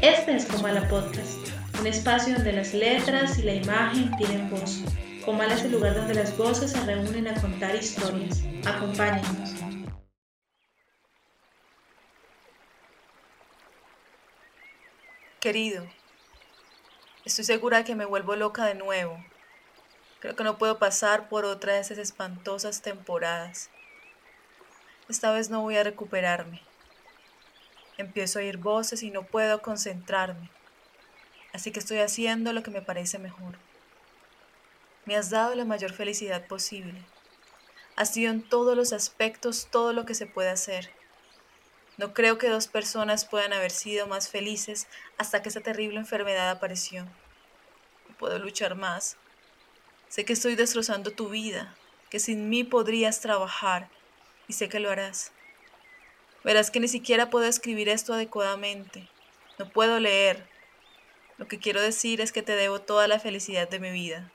Este es Comala Podcast, un espacio donde las letras y la imagen tienen voz. Comala es el lugar donde las voces se reúnen a contar historias. Acompáñenos. Querido, estoy segura que me vuelvo loca de nuevo. Creo que no puedo pasar por otra de esas espantosas temporadas. Esta vez no voy a recuperarme. Empiezo a oír voces y no puedo concentrarme. Así que estoy haciendo lo que me parece mejor. Me has dado la mayor felicidad posible. Ha sido en todos los aspectos todo lo que se puede hacer. No creo que dos personas puedan haber sido más felices hasta que esa terrible enfermedad apareció. No puedo luchar más. Sé que estoy destrozando tu vida, que sin mí podrías trabajar y sé que lo harás. Verás que ni siquiera puedo escribir esto adecuadamente. No puedo leer. Lo que quiero decir es que te debo toda la felicidad de mi vida.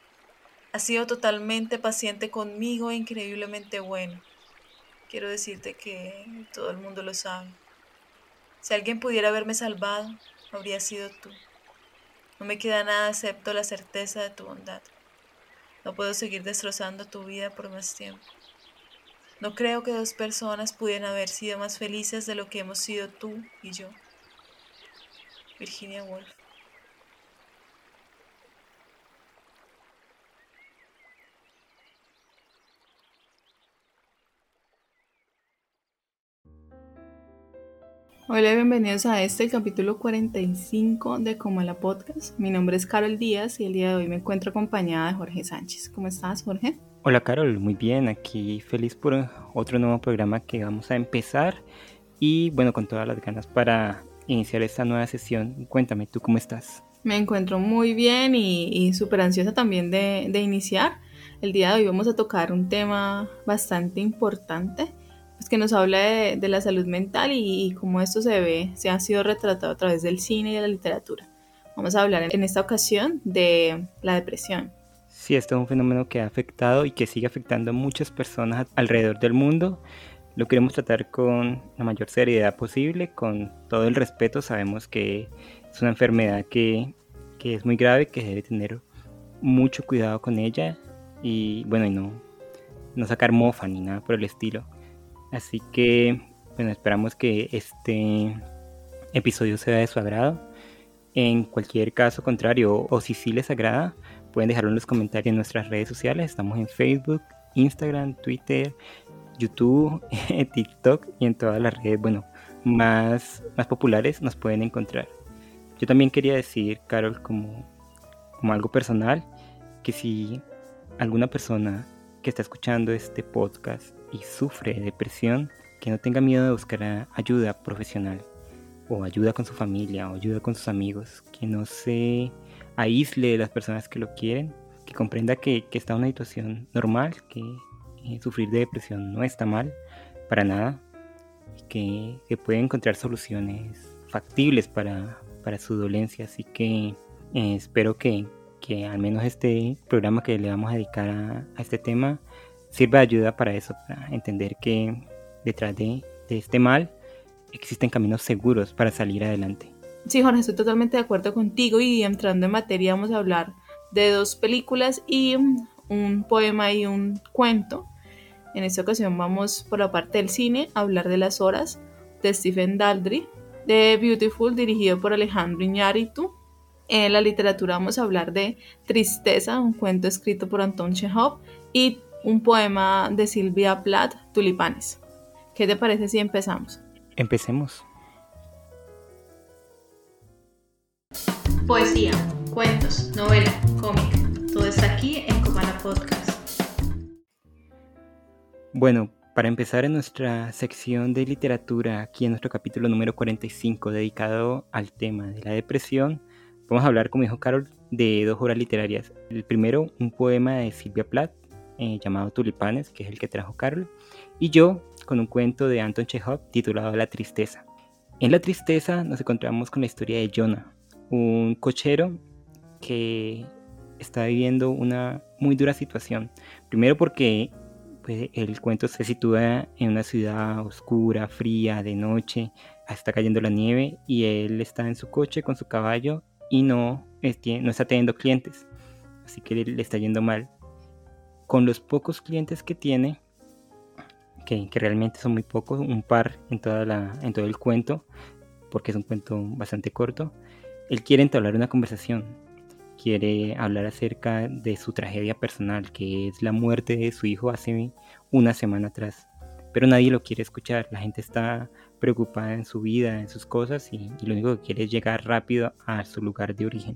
Has sido totalmente paciente conmigo e increíblemente bueno. Quiero decirte que todo el mundo lo sabe. Si alguien pudiera haberme salvado, habría sido tú. No me queda nada excepto la certeza de tu bondad. No puedo seguir destrozando tu vida por más tiempo. No creo que dos personas pudieran haber sido más felices de lo que hemos sido tú y yo. Virginia Woolf. Hola, bienvenidos a este, capítulo 45 de Como la Podcast. Mi nombre es Carol Díaz y el día de hoy me encuentro acompañada de Jorge Sánchez. ¿Cómo estás, Jorge? Hola Carol, muy bien, aquí feliz por otro nuevo programa que vamos a empezar y bueno, con todas las ganas para iniciar esta nueva sesión. Cuéntame, ¿tú cómo estás? Me encuentro muy bien y, súper ansiosa también de, iniciar. El día de hoy vamos a tocar un tema bastante importante, pues que nos habla de, la salud mental y, y, cómo esto se ve, se ha sido retratado a través del cine y de la literatura. Vamos a hablar en esta ocasión de la depresión. Sí, esto es un fenómeno que ha afectado y que sigue afectando a muchas personas alrededor del mundo. Lo queremos tratar con la mayor seriedad posible, con todo el respeto. Sabemos que es una enfermedad que, que es muy grave, que debe tener mucho cuidado con ella y bueno, y no, no sacar mofa ni nada por el estilo. Así que, bueno, esperamos que este episodio sea de su agrado. En cualquier caso contrario, o si sí les agrada, Pueden dejarlo en los comentarios en nuestras redes sociales. Estamos en Facebook, Instagram, Twitter, YouTube, TikTok y en todas las redes, bueno, más, más populares nos pueden encontrar. Yo también quería decir, Carol, como, como algo personal, que si alguna persona que está escuchando este podcast y sufre depresión, que no tenga miedo de buscar ayuda profesional o ayuda con su familia o ayuda con sus amigos, que no se aísle de las personas que lo quieren, que comprenda que, está en una situación normal, que sufrir de depresión no está mal para nada, y que, puede encontrar soluciones factibles para, su dolencia. Así que eh, espero que, al menos este programa que le vamos a dedicar a, este tema sirva de ayuda para eso, para entender que detrás de este mal existen caminos seguros para salir adelante. Sí, Jorge, estoy totalmente de acuerdo contigo y entrando en materia vamos a hablar de dos películas y un poema y un cuento. En esta ocasión vamos por la parte del cine a hablar de Las Horas de Stephen Daldry, de Beautiful dirigido por Alejandro Iñárritu. En la literatura vamos a hablar de Tristeza, un cuento escrito por Anton Chekhov y un poema de Silvia Plath, Tulipanes. ¿Qué te parece si empezamos? Empecemos. Poesía, cuentos, novela, cómic. Todo está aquí en Comala Podcast. Bueno, para empezar en nuestra sección de literatura, aquí en nuestro capítulo número 45, dedicado al tema de la depresión, vamos a hablar, como dijo Carol, de dos obras literarias. El primero, un poema de Silvia Plath, eh, llamado Tulipanes, que es el que trajo Carol, y yo con un cuento de Anton Chekhov titulado La Tristeza. En La Tristeza nos encontramos con la historia de Jonah, un cochero que está viviendo una muy dura situación. Primero porque pues, el cuento se sitúa en una ciudad oscura, fría, de noche, está cayendo la nieve y él está en su coche con su caballo y no, está teniendo clientes, así que le, está yendo mal. Con los pocos clientes que tiene, que, realmente son muy pocos, un par en, toda la, en todo el cuento, porque es un cuento bastante corto, él quiere entablar una conversación, quiere hablar acerca de su tragedia personal, que es la muerte de su hijo hace una semana atrás. Pero nadie lo quiere escuchar, la gente está preocupada en su vida, en sus cosas, y, lo único que quiere es llegar rápido a su lugar de origen.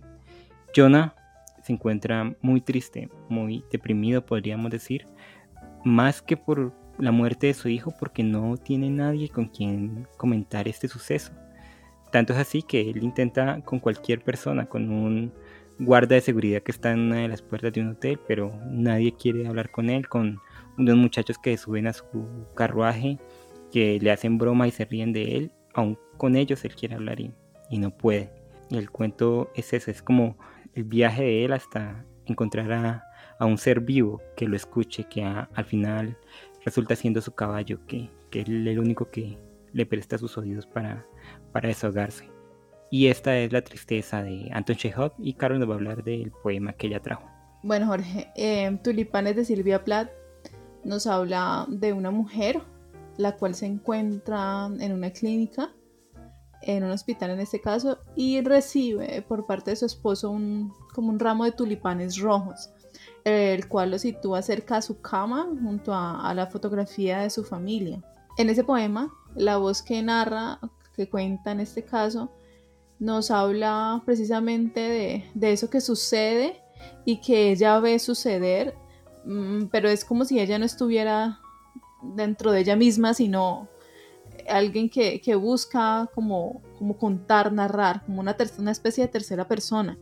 Jonah se encuentra muy triste, muy deprimido, podríamos decir, más que por la muerte de su hijo, porque no tiene nadie con quien comentar este suceso. Tanto es así que él intenta con cualquier persona, con un guarda de seguridad que está en una de las puertas de un hotel, pero nadie quiere hablar con él, con unos muchachos que suben a su carruaje, que le hacen broma y se ríen de él, aún con ellos él quiere hablar y, no puede. Y el cuento es ese, es como el viaje de él hasta encontrar a, un ser vivo que lo escuche, que al final resulta siendo su caballo, que es el único que le presta sus oídos para, para desahogarse. Y esta es la tristeza de Anton Chekhov y Carol nos va a hablar del poema que ella trajo. Bueno, Jorge, eh, Tulipanes de Silvia Plath nos habla de una mujer la cual se encuentra en una clínica, en un hospital en este caso, y recibe por parte de su esposo un, como un ramo de tulipanes rojos, el cual lo sitúa cerca a su cama junto a, la fotografía de su familia. En ese poema, la voz que narra, que cuenta en este caso, nos habla precisamente de, de eso que sucede y que ella ve suceder, mm, pero es como si ella no estuviera dentro de ella misma, sino alguien que, busca como, como, contar, narrar, como una, una especie de tercera persona.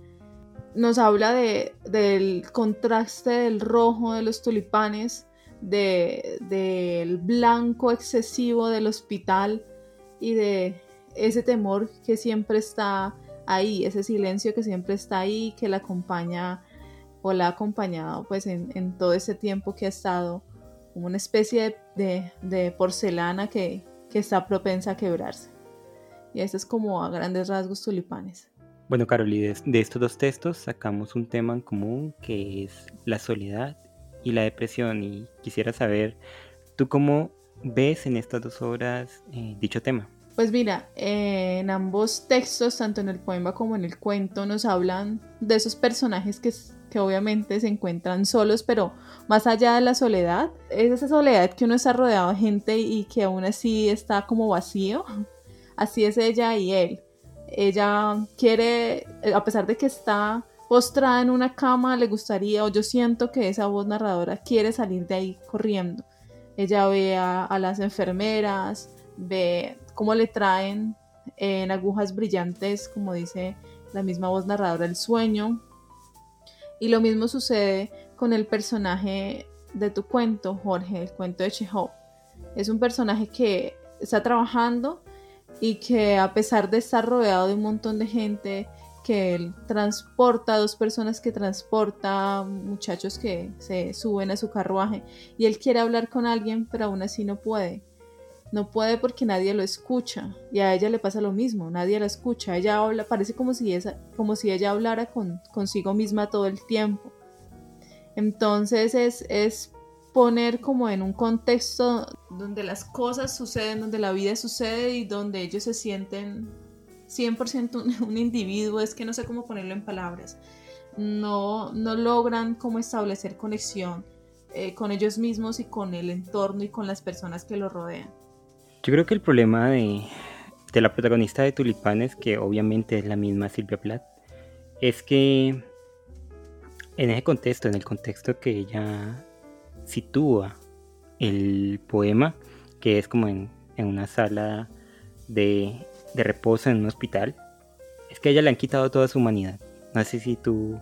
Nos habla de, del contraste del rojo de los tulipanes, del blanco excesivo del hospital y de ese temor que siempre está ahí, ese silencio que siempre está ahí, que la acompaña o la ha acompañado pues en, en todo ese tiempo que ha estado como una especie de, porcelana que, está propensa a quebrarse. Y eso es como a grandes rasgos tulipanes. Bueno, Carol, de, de estos dos textos sacamos un tema en común que es la soledad y la depresión. Y quisiera saber, ¿tú cómo ves en estas dos obras eh, dicho tema? Pues mira, en ambos textos, tanto en el poema como en el cuento, nos hablan de esos personajes que que obviamente se encuentran solos, pero más allá de la soledad, es esa soledad que uno está rodeado de gente y que aún así está como vacío. Así es ella y él. Ella quiere, a pesar de que está postrada en una cama, le gustaría, o yo siento que esa voz narradora quiere salir de ahí corriendo. Ella ve a, las enfermeras, ve cómo le traen en agujas brillantes, como dice la misma voz narradora, el sueño, y lo mismo sucede con el personaje de tu cuento, Jorge, el cuento de Chekhov. Es un personaje que está trabajando y que a pesar de estar rodeado de un montón de gente, que él transporta, dos personas que transporta, muchachos que se suben a su carruaje y él quiere hablar con alguien, pero aún así no puede. No puede porque nadie lo escucha y a ella le pasa lo mismo, nadie la escucha. Ella habla, parece como si, esa, como si ella hablara con, consigo misma todo el tiempo. Entonces es, poner como en un contexto donde las cosas suceden, donde la vida sucede y donde ellos se sienten 100% un, individuo, es que no sé cómo ponerlo en palabras. No, no logran como establecer conexión eh, con ellos mismos y con el entorno y con las personas que los rodean. Yo creo que el problema de, la protagonista de Tulipanes, que obviamente es la misma Silvia Plath, es que en ese contexto, en el contexto que ella sitúa el poema, que es como en, una sala de, reposo en un hospital, es que a ella le han quitado toda su humanidad. No sé si tú,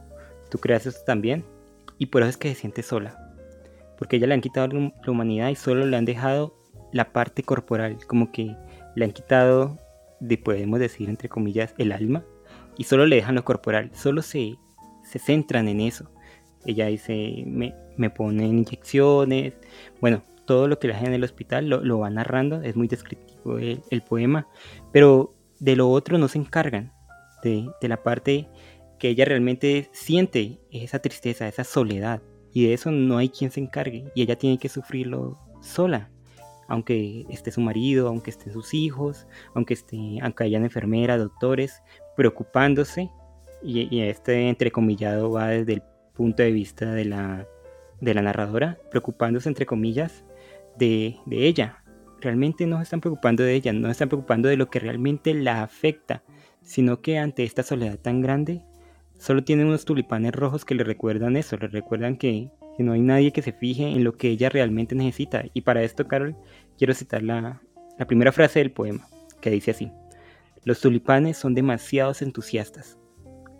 tú creas eso también. Y por eso es que se siente sola. Porque ella le han quitado la humanidad y solo le han dejado la parte corporal, como que le han quitado, de, podemos decir entre comillas, el alma, y solo le dejan lo corporal, solo se, se centran en eso. Ella dice, me, me ponen inyecciones, bueno, todo lo que le hacen en el hospital lo, va narrando, es muy descriptivo. el, poema, pero de lo otro no se encargan, de, de la parte que ella realmente siente, esa tristeza, esa soledad, y de eso no hay quien se encargue, y ella tiene que sufrirlo sola aunque esté su marido, aunque estén sus hijos, aunque, esté, aunque hayan enfermeras, doctores, preocupándose, y, este entrecomillado va desde el punto de vista de la, de la narradora, preocupándose entre comillas de, de ella. Realmente no se están preocupando de ella, no se están preocupando de lo que realmente la afecta, sino que ante esta soledad tan grande, solo tienen unos tulipanes rojos que le recuerdan eso, le recuerdan que, que no hay nadie que se fije en lo que ella realmente necesita. Y para esto, Carol, quiero citar la, primera frase del poema, que dice así. Los tulipanes son demasiados entusiastas.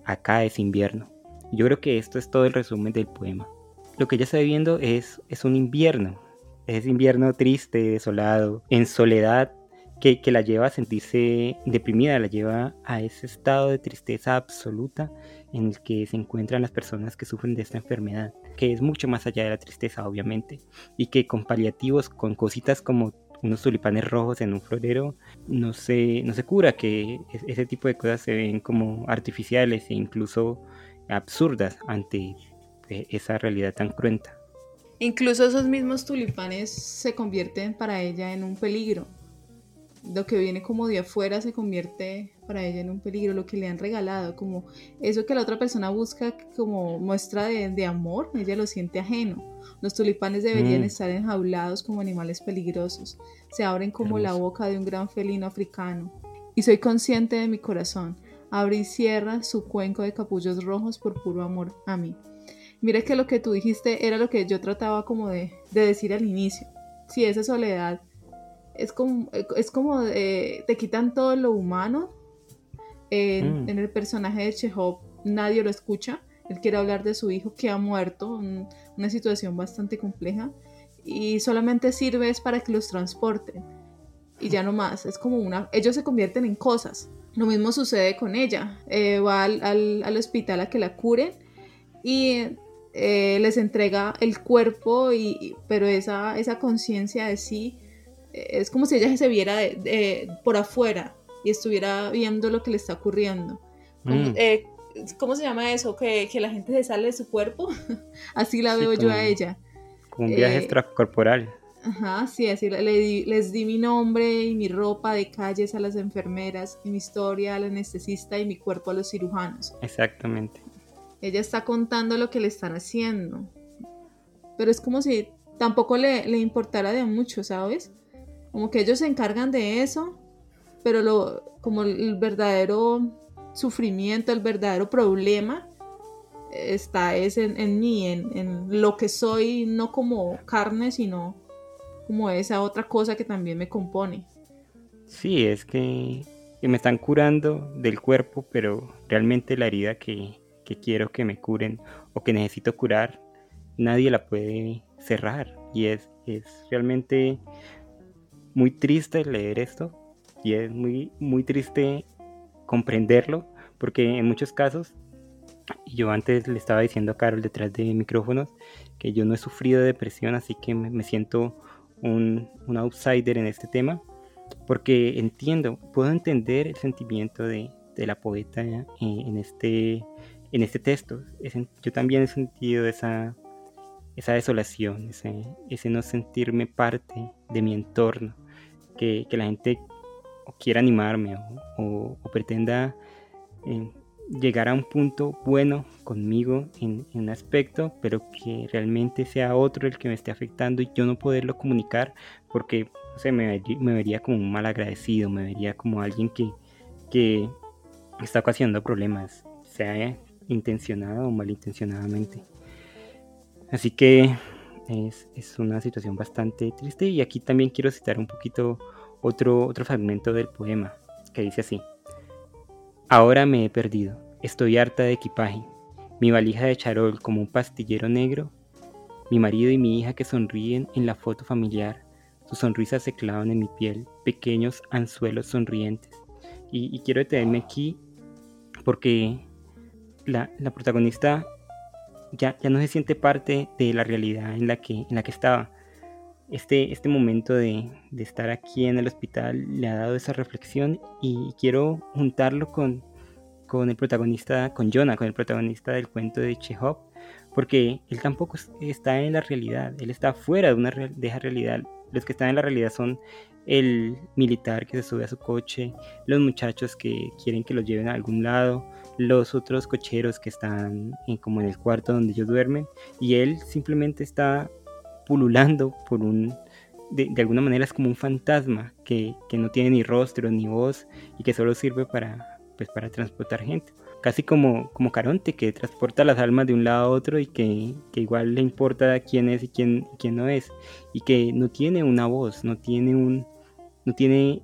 Acá es invierno. Yo creo que esto es todo el resumen del poema. Lo que ella está viviendo es, es un invierno. Es invierno triste, desolado, en soledad, que, que, la lleva a sentirse deprimida, la lleva a ese estado de tristeza absoluta en el que se encuentran las personas que sufren de esta enfermedad que es mucho más allá de la tristeza, obviamente, y que con paliativos, con cositas como unos tulipanes rojos en un florero, no se, no se cura, que ese tipo de cosas se ven como artificiales e incluso absurdas ante eh, esa realidad tan cruenta. Incluso esos mismos tulipanes se convierten para ella en un peligro. Lo que viene como de afuera se convierte para ella en un peligro, lo que le han regalado, como eso que la otra persona busca como muestra de, amor, ella lo siente ajeno. Los tulipanes deberían mm. estar enjaulados como animales peligrosos, se abren como la boca de un gran felino africano. Y soy consciente de mi corazón, abre y cierra su cuenco de capullos rojos por puro amor a mí. Mira que lo que tú dijiste era lo que yo trataba como de, decir al inicio. Si esa soledad es como, es como te quitan todo lo humano Mm. En, el personaje de Chekhov nadie lo escucha. Él quiere hablar de su hijo que ha muerto, una situación bastante compleja, y solamente sirve es para que los transporten. Y ya no más, es como una... Ellos se convierten en cosas. Lo mismo sucede con ella. Eh, va al, hospital a que la curen y eh, les entrega el cuerpo, y, pero esa, esa conciencia de sí eh, es como si ella se viera por afuera, y estuviera viendo lo que le está ocurriendo. Mm. Eh, ¿Cómo se llama eso? Que, la gente se sale de su cuerpo. así la veo yo a ella. Como un viaje eh, extracorporal. Ajá, sí, así les di mi nombre y mi ropa de calles a las enfermeras, y mi historia al anestesista y mi cuerpo a los cirujanos. Exactamente. Ella está contando lo que le están haciendo. Pero es como si tampoco le, le importara de mucho, ¿sabes? Como que ellos se encargan de eso pero lo, como el verdadero sufrimiento, el verdadero problema está es en, mí, en, lo que soy, no como carne, sino como esa otra cosa que también me compone. Sí, es que, me están curando del cuerpo, pero realmente la herida que, que quiero que me curen o que necesito curar, nadie la puede cerrar. Y es, es realmente muy triste leer esto, y es muy, muy triste comprenderlo porque en muchos casos, yo antes le estaba diciendo a Carol detrás de micrófonos que yo no he sufrido de depresión, así que me, siento un, un, outsider en este tema, porque entiendo, puedo entender el sentimiento de, de la poeta en, este, en este texto. yo también he sentido esa, esa desolación, ese, ese no sentirme parte de mi entorno, que, la gente quiera animarme o, pretenda eh, llegar a un punto bueno conmigo en, un aspecto, pero que realmente sea otro el que me esté afectando y yo no poderlo comunicar porque me, vería como un mal agradecido, me vería como alguien que, que está ocasionando problemas, sea intencionado o malintencionadamente. Así que es, una situación bastante triste y aquí también quiero citar un poquito otro, otro fragmento del poema que dice así. Ahora me he perdido, estoy harta de equipaje, mi valija de charol como un pastillero negro, mi marido y mi hija que sonríen en la foto familiar, sus sonrisas se clavan en mi piel, pequeños anzuelos sonrientes. Y, quiero detenerme aquí porque la, protagonista ya, ya, no se siente parte de la realidad en la que, en la que estaba este, este momento de, de, estar aquí en el hospital le ha dado esa reflexión y quiero juntarlo con, con el protagonista, con Jonah, con el protagonista del cuento de Chekhov, porque él tampoco está en la realidad, él está fuera de, una, de esa realidad. Los que están en la realidad son el militar que se sube a su coche, los muchachos que quieren que los lleven a algún lado, los otros cocheros que están en, como en el cuarto donde ellos duermen, y él simplemente está pululando por un... De, alguna manera es como un fantasma que, que, no tiene ni rostro ni voz y que solo sirve para, pues, para transportar gente. Casi como, como Caronte, que transporta las almas de un lado a otro y que, igual le importa quién es y quién, quién no es, y que no tiene una voz, no tiene un, no tiene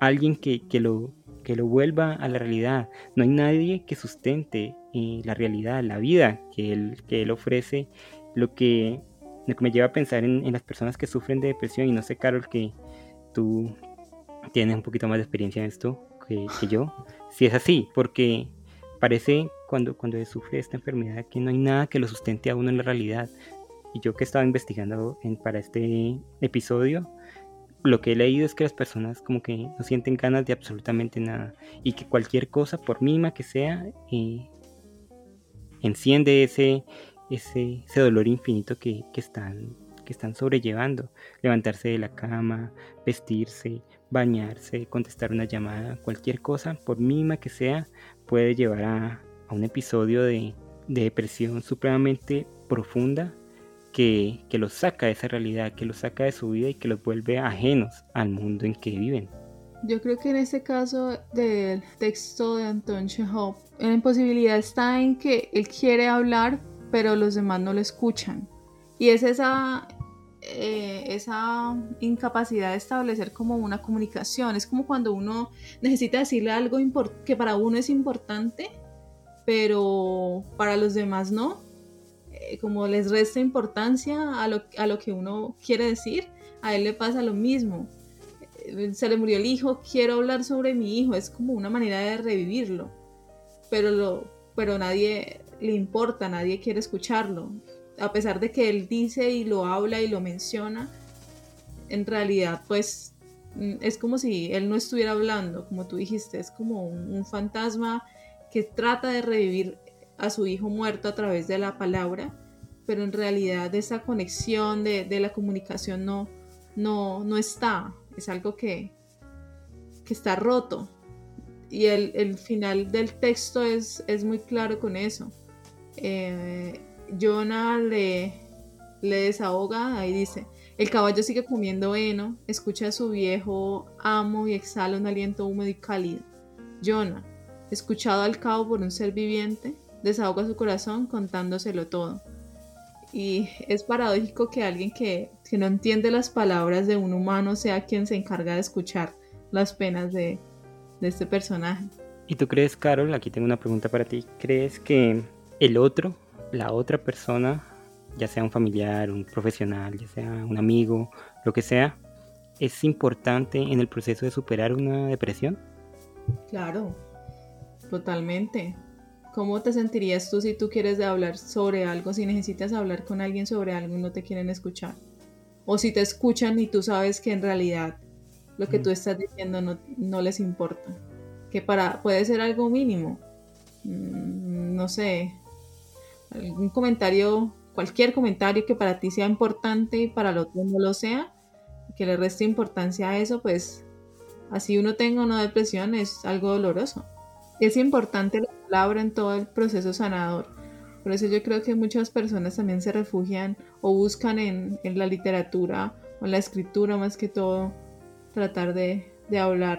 alguien que, lo, que lo vuelva a la realidad, no hay nadie que sustente eh, la realidad, la vida que él, que él ofrece, lo que, lo que me lleva a pensar en, las personas que sufren de depresión, y no sé, Carol, que tú tienes un poquito más de experiencia en esto que, yo, si es así, porque parece cuando, cuando sufre esta enfermedad que no hay nada que lo sustente a uno en la realidad. Y yo que estaba investigando para este episodio, lo que he leído es que las personas como que no sienten ganas de absolutamente nada y que cualquier cosa, por mínima que sea, eh, enciende ese, ese, ese, dolor infinito que, que, están, que están sobrellevando. Levantarse de la cama, vestirse, bañarse, contestar una llamada, cualquier cosa, por mínima que sea, puede llevar a, un episodio de, depresión supremamente profunda que, que, los saca de esa realidad, que los saca de su vida y que los vuelve ajenos al mundo en que viven. Yo creo que en este caso del texto de Anton Chekhov, la imposibilidad está en que él quiere hablar, pero los demás no lo escuchan. Y es esa eh, esa incapacidad de establecer como una comunicación. Es como cuando uno necesita decirle algo que para uno es importante, pero para los demás no. Eh, como les resta importancia a lo, a lo que uno quiere decir, a él le pasa lo mismo. Eh, se le murió el hijo, quiero hablar sobre mi hijo, es como una manera de revivirlo, pero, lo, pero nadie le importa, nadie quiere escucharlo a pesar de que él dice y lo habla y lo menciona, en realidad pues mm, es como si él no estuviera hablando, como tú dijiste, es como un, fantasma que trata de revivir a su hijo muerto a través de la palabra, pero en realidad esa conexión de, la comunicación no, no, no está, es algo que, que está roto. Y el, final del texto es, es, muy claro con eso. Eh, Jonah le, le desahoga, ahí dice, el caballo sigue comiendo heno, escucha a su viejo amo y exhala un aliento húmedo y cálido. Jonah, escuchado al cabo por un ser viviente, desahoga su corazón contándoselo todo. Y es paradójico que alguien que, no entiende las palabras de un humano sea quien se encarga de escuchar las penas de, de este personaje. ¿Y tú crees, Carol, aquí tengo una pregunta para ti, ¿crees que el otro la otra persona, ya sea un familiar, un profesional, ya sea un amigo, lo que sea, es importante en el proceso de superar una depresión? Claro, totalmente. ¿Cómo te sentirías tú si tú quieres hablar sobre algo, si necesitas hablar con alguien sobre algo y no te quieren escuchar? O si te escuchan y tú sabes que en realidad lo que tú estás diciendo no, no les importa. Que para, puede ser algo mínimo. Mm, no sé, algún comentario, cualquier comentario que para ti sea importante y para el otro no lo sea, que le reste importancia a eso, pues así uno tenga una depresión es algo doloroso. Es importante la palabra en todo el proceso sanador. Por eso yo creo que muchas personas también se refugian o buscan en, la literatura o en la escritura más que todo tratar de, hablar,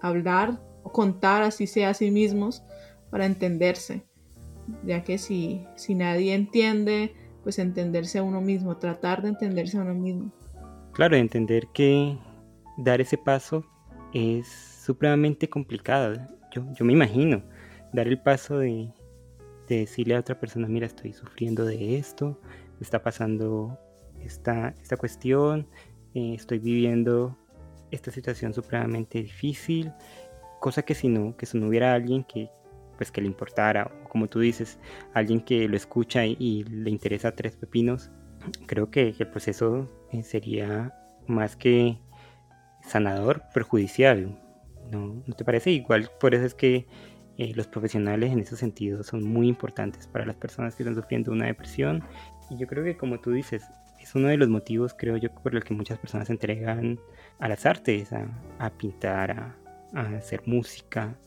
hablar o contar así sea a sí mismos para entenderse ya que si, si nadie entiende, pues entenderse a uno mismo, tratar de entenderse a uno mismo. Claro, entender que dar ese paso es supremamente complicado. Yo, me imagino dar el paso de, decirle a otra persona, mira, estoy sufriendo de esto, me está pasando esta, esta cuestión, eh, estoy viviendo esta situación supremamente difícil, cosa que si no, que si no hubiera alguien que, pues que le importara, o como tú dices, alguien que lo escucha y, le interesa tres pepinos, creo que el proceso eh, sería más que sanador, perjudicial. ¿No, ¿No te parece? Igual por eso es que eh, los profesionales en ese sentido son muy importantes para las personas que están sufriendo una depresión. Y yo creo que como tú dices, es uno de los motivos, creo yo, por los que muchas personas se entregan a las artes, a, pintar, a, hacer música,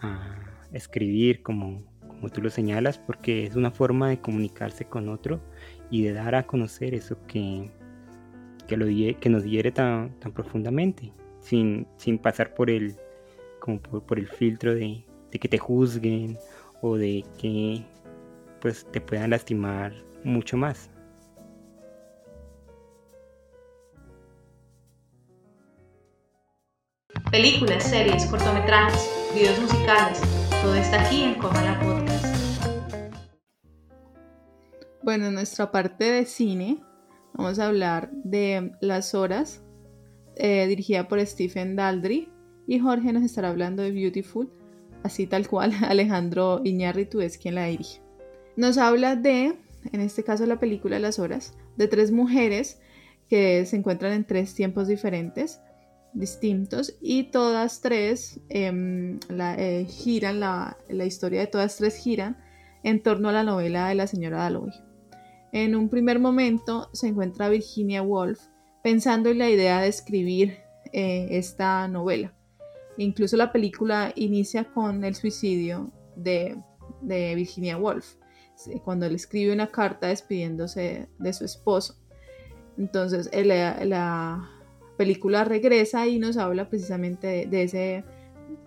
a escribir, como, como tú lo señalas, porque es una forma de comunicarse con otro y de dar a conocer eso que, que nos hiere tan, tan profundamente, sin, sin pasar por el, como por el filtro de, de que te juzguen o de que pues te puedan lastimar mucho más. Películas, series, cortometrajes, videos musicales, todo está aquí en Comala Podcast. Bueno, en nuestra parte de cine vamos a hablar de Las Horas, eh, dirigida por Stephen Daldry, y Jorge nos estará hablando de Beautiful, así tal cual, Alejandro Iñárritu es quien la dirige. Nos habla de, en este caso la película Las Horas, de tres mujeres que se encuentran en tres tiempos diferentes, distintos, y todas tres em, eh, giran, la, historia de todas tres giran en torno a la novela de la señora Dalloway. En un primer momento se encuentra Virginia Woolf pensando en la idea de escribir eh, esta novela. Incluso la película inicia con el suicidio de, Virginia Woolf, cuando él escribe una carta despidiéndose de su esposo. Entonces la, película regresa y nos habla precisamente de, ese,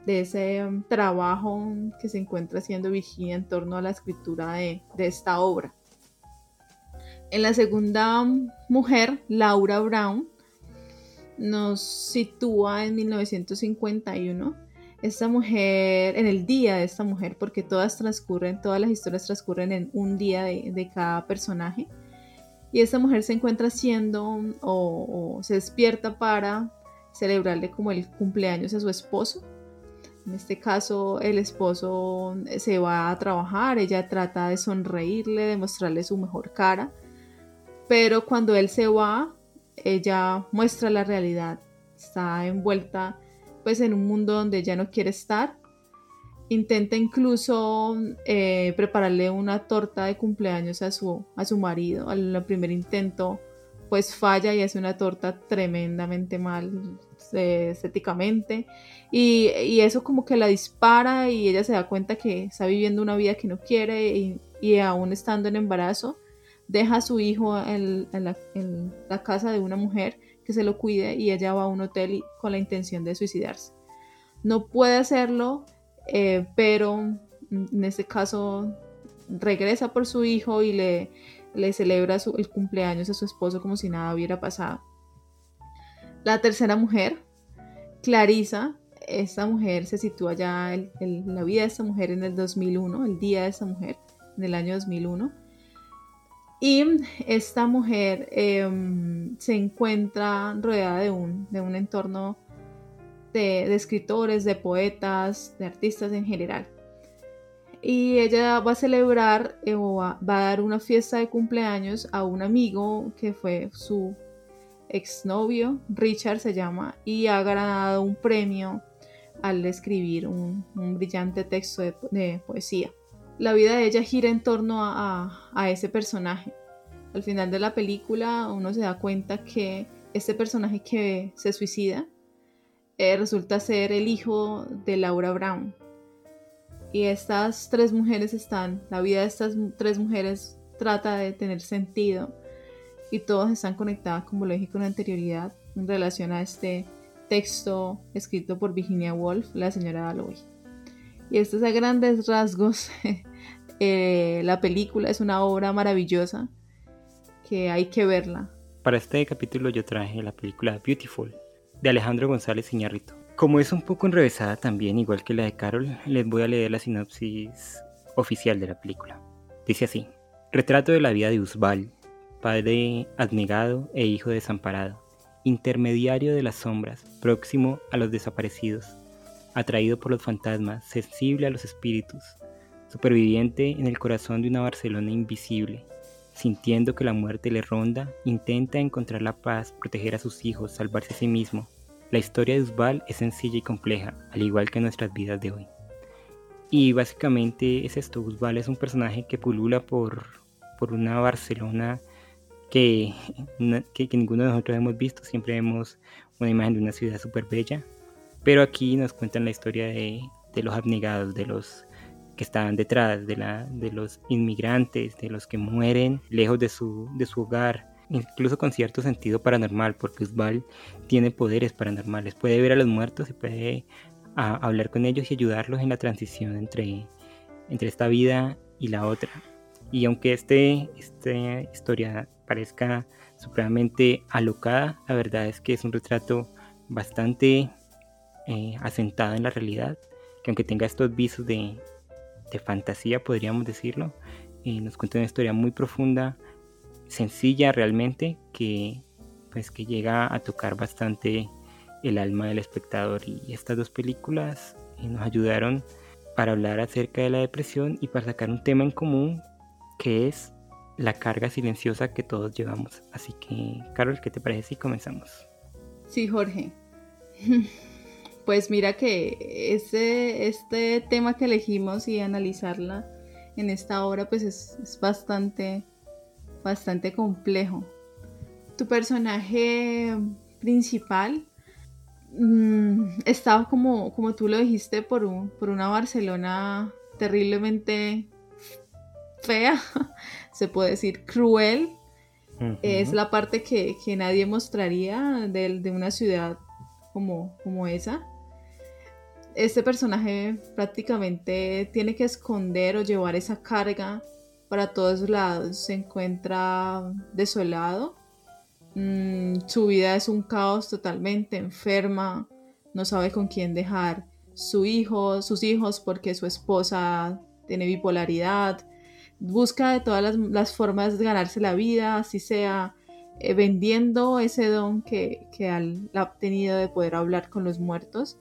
de ese um, trabajo que se encuentra haciendo Virginia en torno a la escritura de esta obra. En la segunda mujer, Laura Brown, nos sitúa en 1951. Esta mujer, en el día de esta mujer, porque todas transcurren, todas las historias transcurren en un día de, cada personaje. Y esta mujer se encuentra haciendo o, o, se despierta para celebrarle como el cumpleaños a su esposo. En este caso, el esposo se va a trabajar, ella trata de sonreírle, de mostrarle su mejor cara. Pero cuando él se va, ella muestra la realidad, está envuelta pues en un mundo donde ella no quiere estar. Intenta incluso eh, prepararle una torta de cumpleaños a su, a su marido. Al primer intento pues falla y hace una torta tremendamente mal eh, estéticamente y, y, eso como que la dispara y ella se da cuenta que está viviendo una vida que no quiere y, y aún estando en embarazo deja a su hijo en, la, casa de una mujer que se lo cuide y ella va a un hotel con la intención de suicidarse. No puede hacerlo, eh, pero en este caso regresa por su hijo y le, le celebra el cumpleaños a su esposo como si nada hubiera pasado. La tercera mujer, Clarisa, esta mujer se sitúa ya en la vida de esta mujer en el 2001, el día de esta mujer, en el año 2001 y esta mujer em, se encuentra rodeada de un, de un entorno de, escritores, de poetas, de artistas en general. Y ella va a celebrar eh, o va, a dar una fiesta de cumpleaños a un amigo que fue su exnovio, Richard se llama, y ha ganado un premio al escribir un, brillante texto de poesía la vida de ella gira en torno a, ese personaje. Al final de la película uno se da cuenta que este personaje que se suicida eh, resulta ser el hijo de Laura Brown. Y estas tres mujeres están, la vida de estas tres mujeres trata de tener sentido y todas están conectadas, como lo dije con anterioridad, en relación a este texto escrito por Virginia Woolf, la señora Dalloway. Y esto es a grandes rasgos Eh, la película es una obra maravillosa que hay que verla. Para este capítulo yo traje la película Beautiful de Alejandro González Iñárritu. Como es un poco enrevesada también, igual que la de Carol, les voy a leer la sinopsis oficial de la película. Dice así: Retrato de la vida de Usbal, padre abnegado e hijo desamparado, intermediario de las sombras, próximo a los desaparecidos, atraído por los fantasmas, sensible a los espíritus, superviviente en el corazón de una Barcelona invisible, sintiendo que la muerte le ronda, intenta encontrar la paz, proteger a sus hijos, salvarse a sí mismo. La historia de Usbal es sencilla y compleja, al igual que nuestras vidas de hoy. Y básicamente es esto, Usbal es un personaje que pulula por, por una Barcelona que, que, ninguno de nosotros hemos visto, siempre vemos una imagen de una ciudad súper bella, pero aquí nos cuentan la historia de, de los abnegados, de los que estaban detrás, de, la, de los inmigrantes, de los que mueren lejos de su, de su hogar, incluso con cierto sentido paranormal, porque Usbal tiene poderes paranormales, puede ver a los muertos y puede hablar con ellos y ayudarlos en la transición entre, entre esta vida y la otra. Y aunque este, esta historia parezca supremamente alocada, la verdad es que es un retrato bastante eh, asentado en la realidad, que aunque tenga estos visos de, de fantasía, podríamos decirlo. nos cuenta una historia muy profunda, sencilla realmente, que, pues, que llega a tocar bastante el alma del espectador. Y estas dos películas eh, nos ayudaron para hablar acerca de la depresión y para sacar un tema en común que es la carga silenciosa que todos llevamos. Así que, Carol, ¿qué te parece si comenzamos? Sí, Jorge. Pues mira que este, este tema que elegimos y analizarla en esta obra pues es, bastante, bastante complejo. Tu personaje principal mm, estaba como, como tú lo dijiste por, por una Barcelona terriblemente fea, se puede decir cruel. Es la parte que, nadie mostraría de, de, una ciudad como, como esa este personaje prácticamente tiene que esconder o llevar esa carga para todos lados. Se encuentra desolado. Mm, su vida es un caos totalmente enferma. No sabe con quién dejar su hijo, sus hijos porque su esposa tiene bipolaridad. Busca de todas las, formas de ganarse la vida, así sea eh, vendiendo ese don que, que ha obtenido de poder hablar con los muertos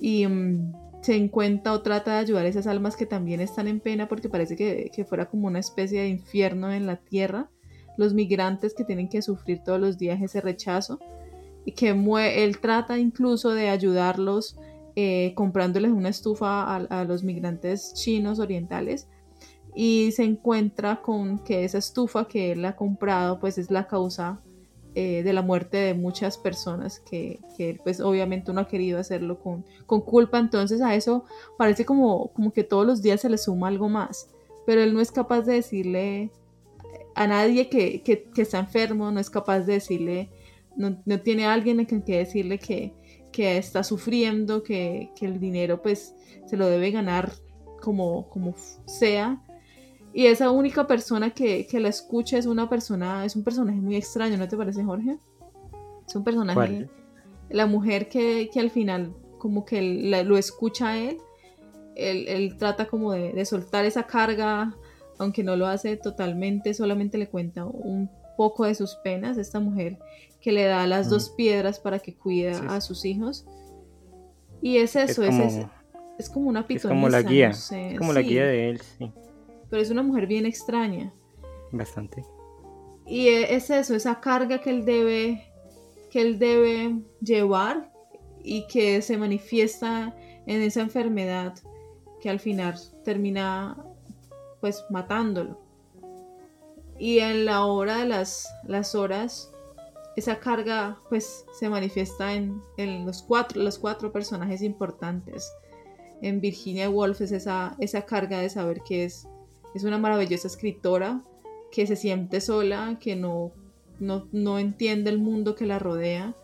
y mm, se encuentra o trata de ayudar a esas almas que también están en pena porque parece que, fuera como una especie de infierno en la tierra, los migrantes que tienen que sufrir todos los días ese rechazo y que él trata incluso de ayudarlos eh, comprándoles una estufa a, a los migrantes chinos orientales y se encuentra con que esa estufa que él ha comprado pues es la causa eh, de la muerte de muchas personas que, que, pues obviamente uno ha querido hacerlo con, con, culpa, entonces a eso parece como, como que todos los días se le suma algo más, pero él no es capaz de decirle a nadie que, que, está enfermo, no es capaz de decirle, no, no tiene alguien a quien que decirle que, que está sufriendo, que, que, el dinero pues se lo debe ganar como, como sea y esa única persona que, la escucha es una persona, es un personaje muy extraño, ¿no te parece, Jorge? Es un personaje. La mujer que, al final como que lo escucha a él, él, trata como de, soltar esa carga, aunque no lo hace totalmente, solamente le cuenta un poco de sus penas, esta mujer que le da las dos piedras para que cuide a sus hijos. Y es eso, es, como, es, como una pitonisa. Es como la guía, es como la guía de él, sí pero es una mujer bien extraña. Bastante. Y e, es eso, esa carga que él debe, que él debe llevar y que se manifiesta en esa enfermedad que al final termina pues matándolo. Y en la hora de las, las horas, esa carga pues se manifiesta en, los, cuatro, los cuatro personajes importantes. En Virginia Woolf es esa, esa carga de saber que es es una maravillosa escritora que se siente sola, que no, no, entiende el mundo que la rodea,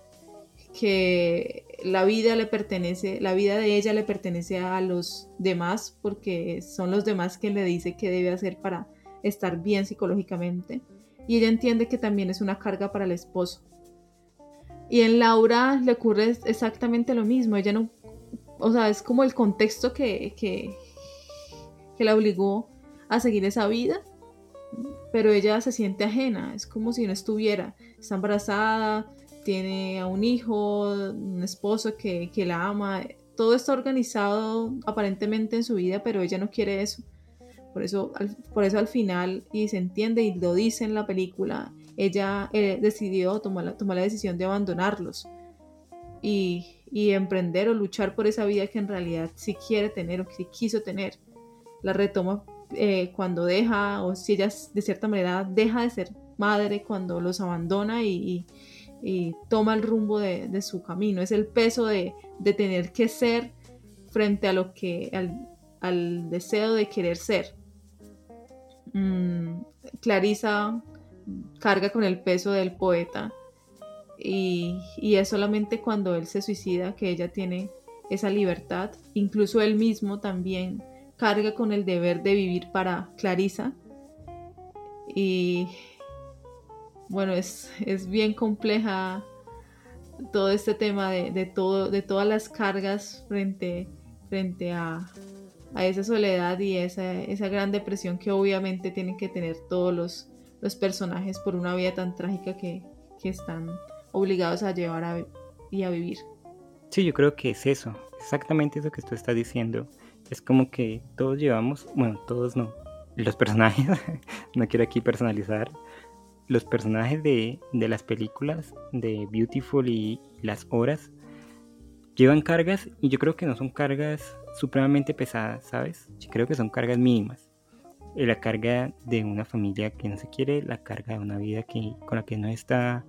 que la vida le pertenece, la vida de ella le pertenece a los demás porque son los demás quien le dice qué debe hacer para estar bien psicológicamente. Y ella entiende que también es una carga para el esposo. Y en Laura le ocurre exactamente lo mismo. Ella no, o sea, es como el contexto que, que, que la obligó a seguir esa vida, pero ella se siente ajena, es como si no estuviera, está embarazada, tiene a un hijo, un esposo que, que la ama, todo está organizado aparentemente en su vida, pero ella no quiere eso, Por eso, al, por eso al final, y se entiende y lo dice en la película, ella eh, decidió tomar la, tomar la decisión de abandonarlos y, y, emprender o luchar por esa vida que en realidad sí quiere tener o que sí quiso tener. La retoma eh, cuando deja, o si ella de cierta manera deja de ser madre cuando los abandona y, toma el rumbo de, su camino. Es el peso de, tener que ser frente a lo que, al, deseo de querer ser. Mm, Clarisa carga con el peso del poeta y, es solamente cuando él se suicida que ella tiene esa libertad. Incluso él mismo también carga con el deber de vivir para Clarisa. Y bueno, es, es bien compleja todo este tema de, de, todo, de todas las cargas frente, frente a, a esa soledad y esa, esa gran depresión que obviamente tienen que tener todos los, los personajes por una vida tan trágica que, que están obligados a llevar a, y a vivir. Sí, yo creo que es eso, exactamente eso que tú estás diciendo. Es como que todos llevamos, bueno, todos no, los personajes, no quiero aquí personalizar, los personajes de, de las películas de Beautiful y las horas llevan cargas y yo creo que no son cargas supremamente pesadas, ¿sabes? Creo que son cargas mínimas. Eh, la carga de una familia que no se quiere, la carga de una vida que, con la que no está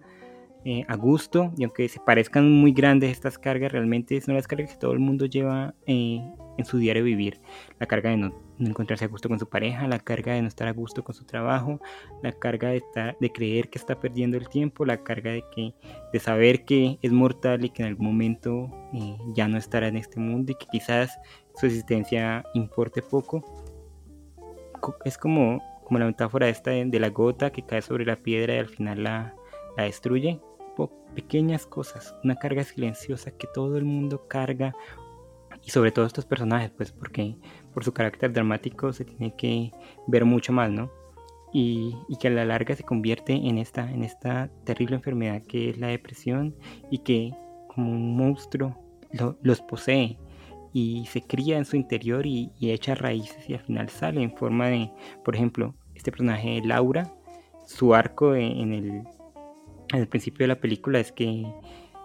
eh, a gusto, y aunque se parezcan muy grandes estas cargas, realmente son las cargas que todo el mundo lleva eh, en su diario vivir. La carga de no, encontrarse a gusto con su pareja, la carga de no estar a gusto con su trabajo, la carga de, estar, de creer que está perdiendo el tiempo, la carga de, que, de saber que es mortal y que en algún momento eh, ya no estará en este mundo y que quizás su existencia importe poco. Es como, como la metáfora esta de, de la gota que cae sobre la piedra y al final la, la destruye pequeñas cosas, una carga silenciosa que todo el mundo carga y sobre todo estos personajes, pues porque por su carácter dramático se tiene que ver mucho más, ¿no? Y, que a la larga se convierte en esta, en esta terrible enfermedad que es la depresión y que como un monstruo lo, los posee y se cría en su interior y, y, echa raíces y al final sale en forma de, por ejemplo, este personaje Laura, su arco en el, el principio de la película es que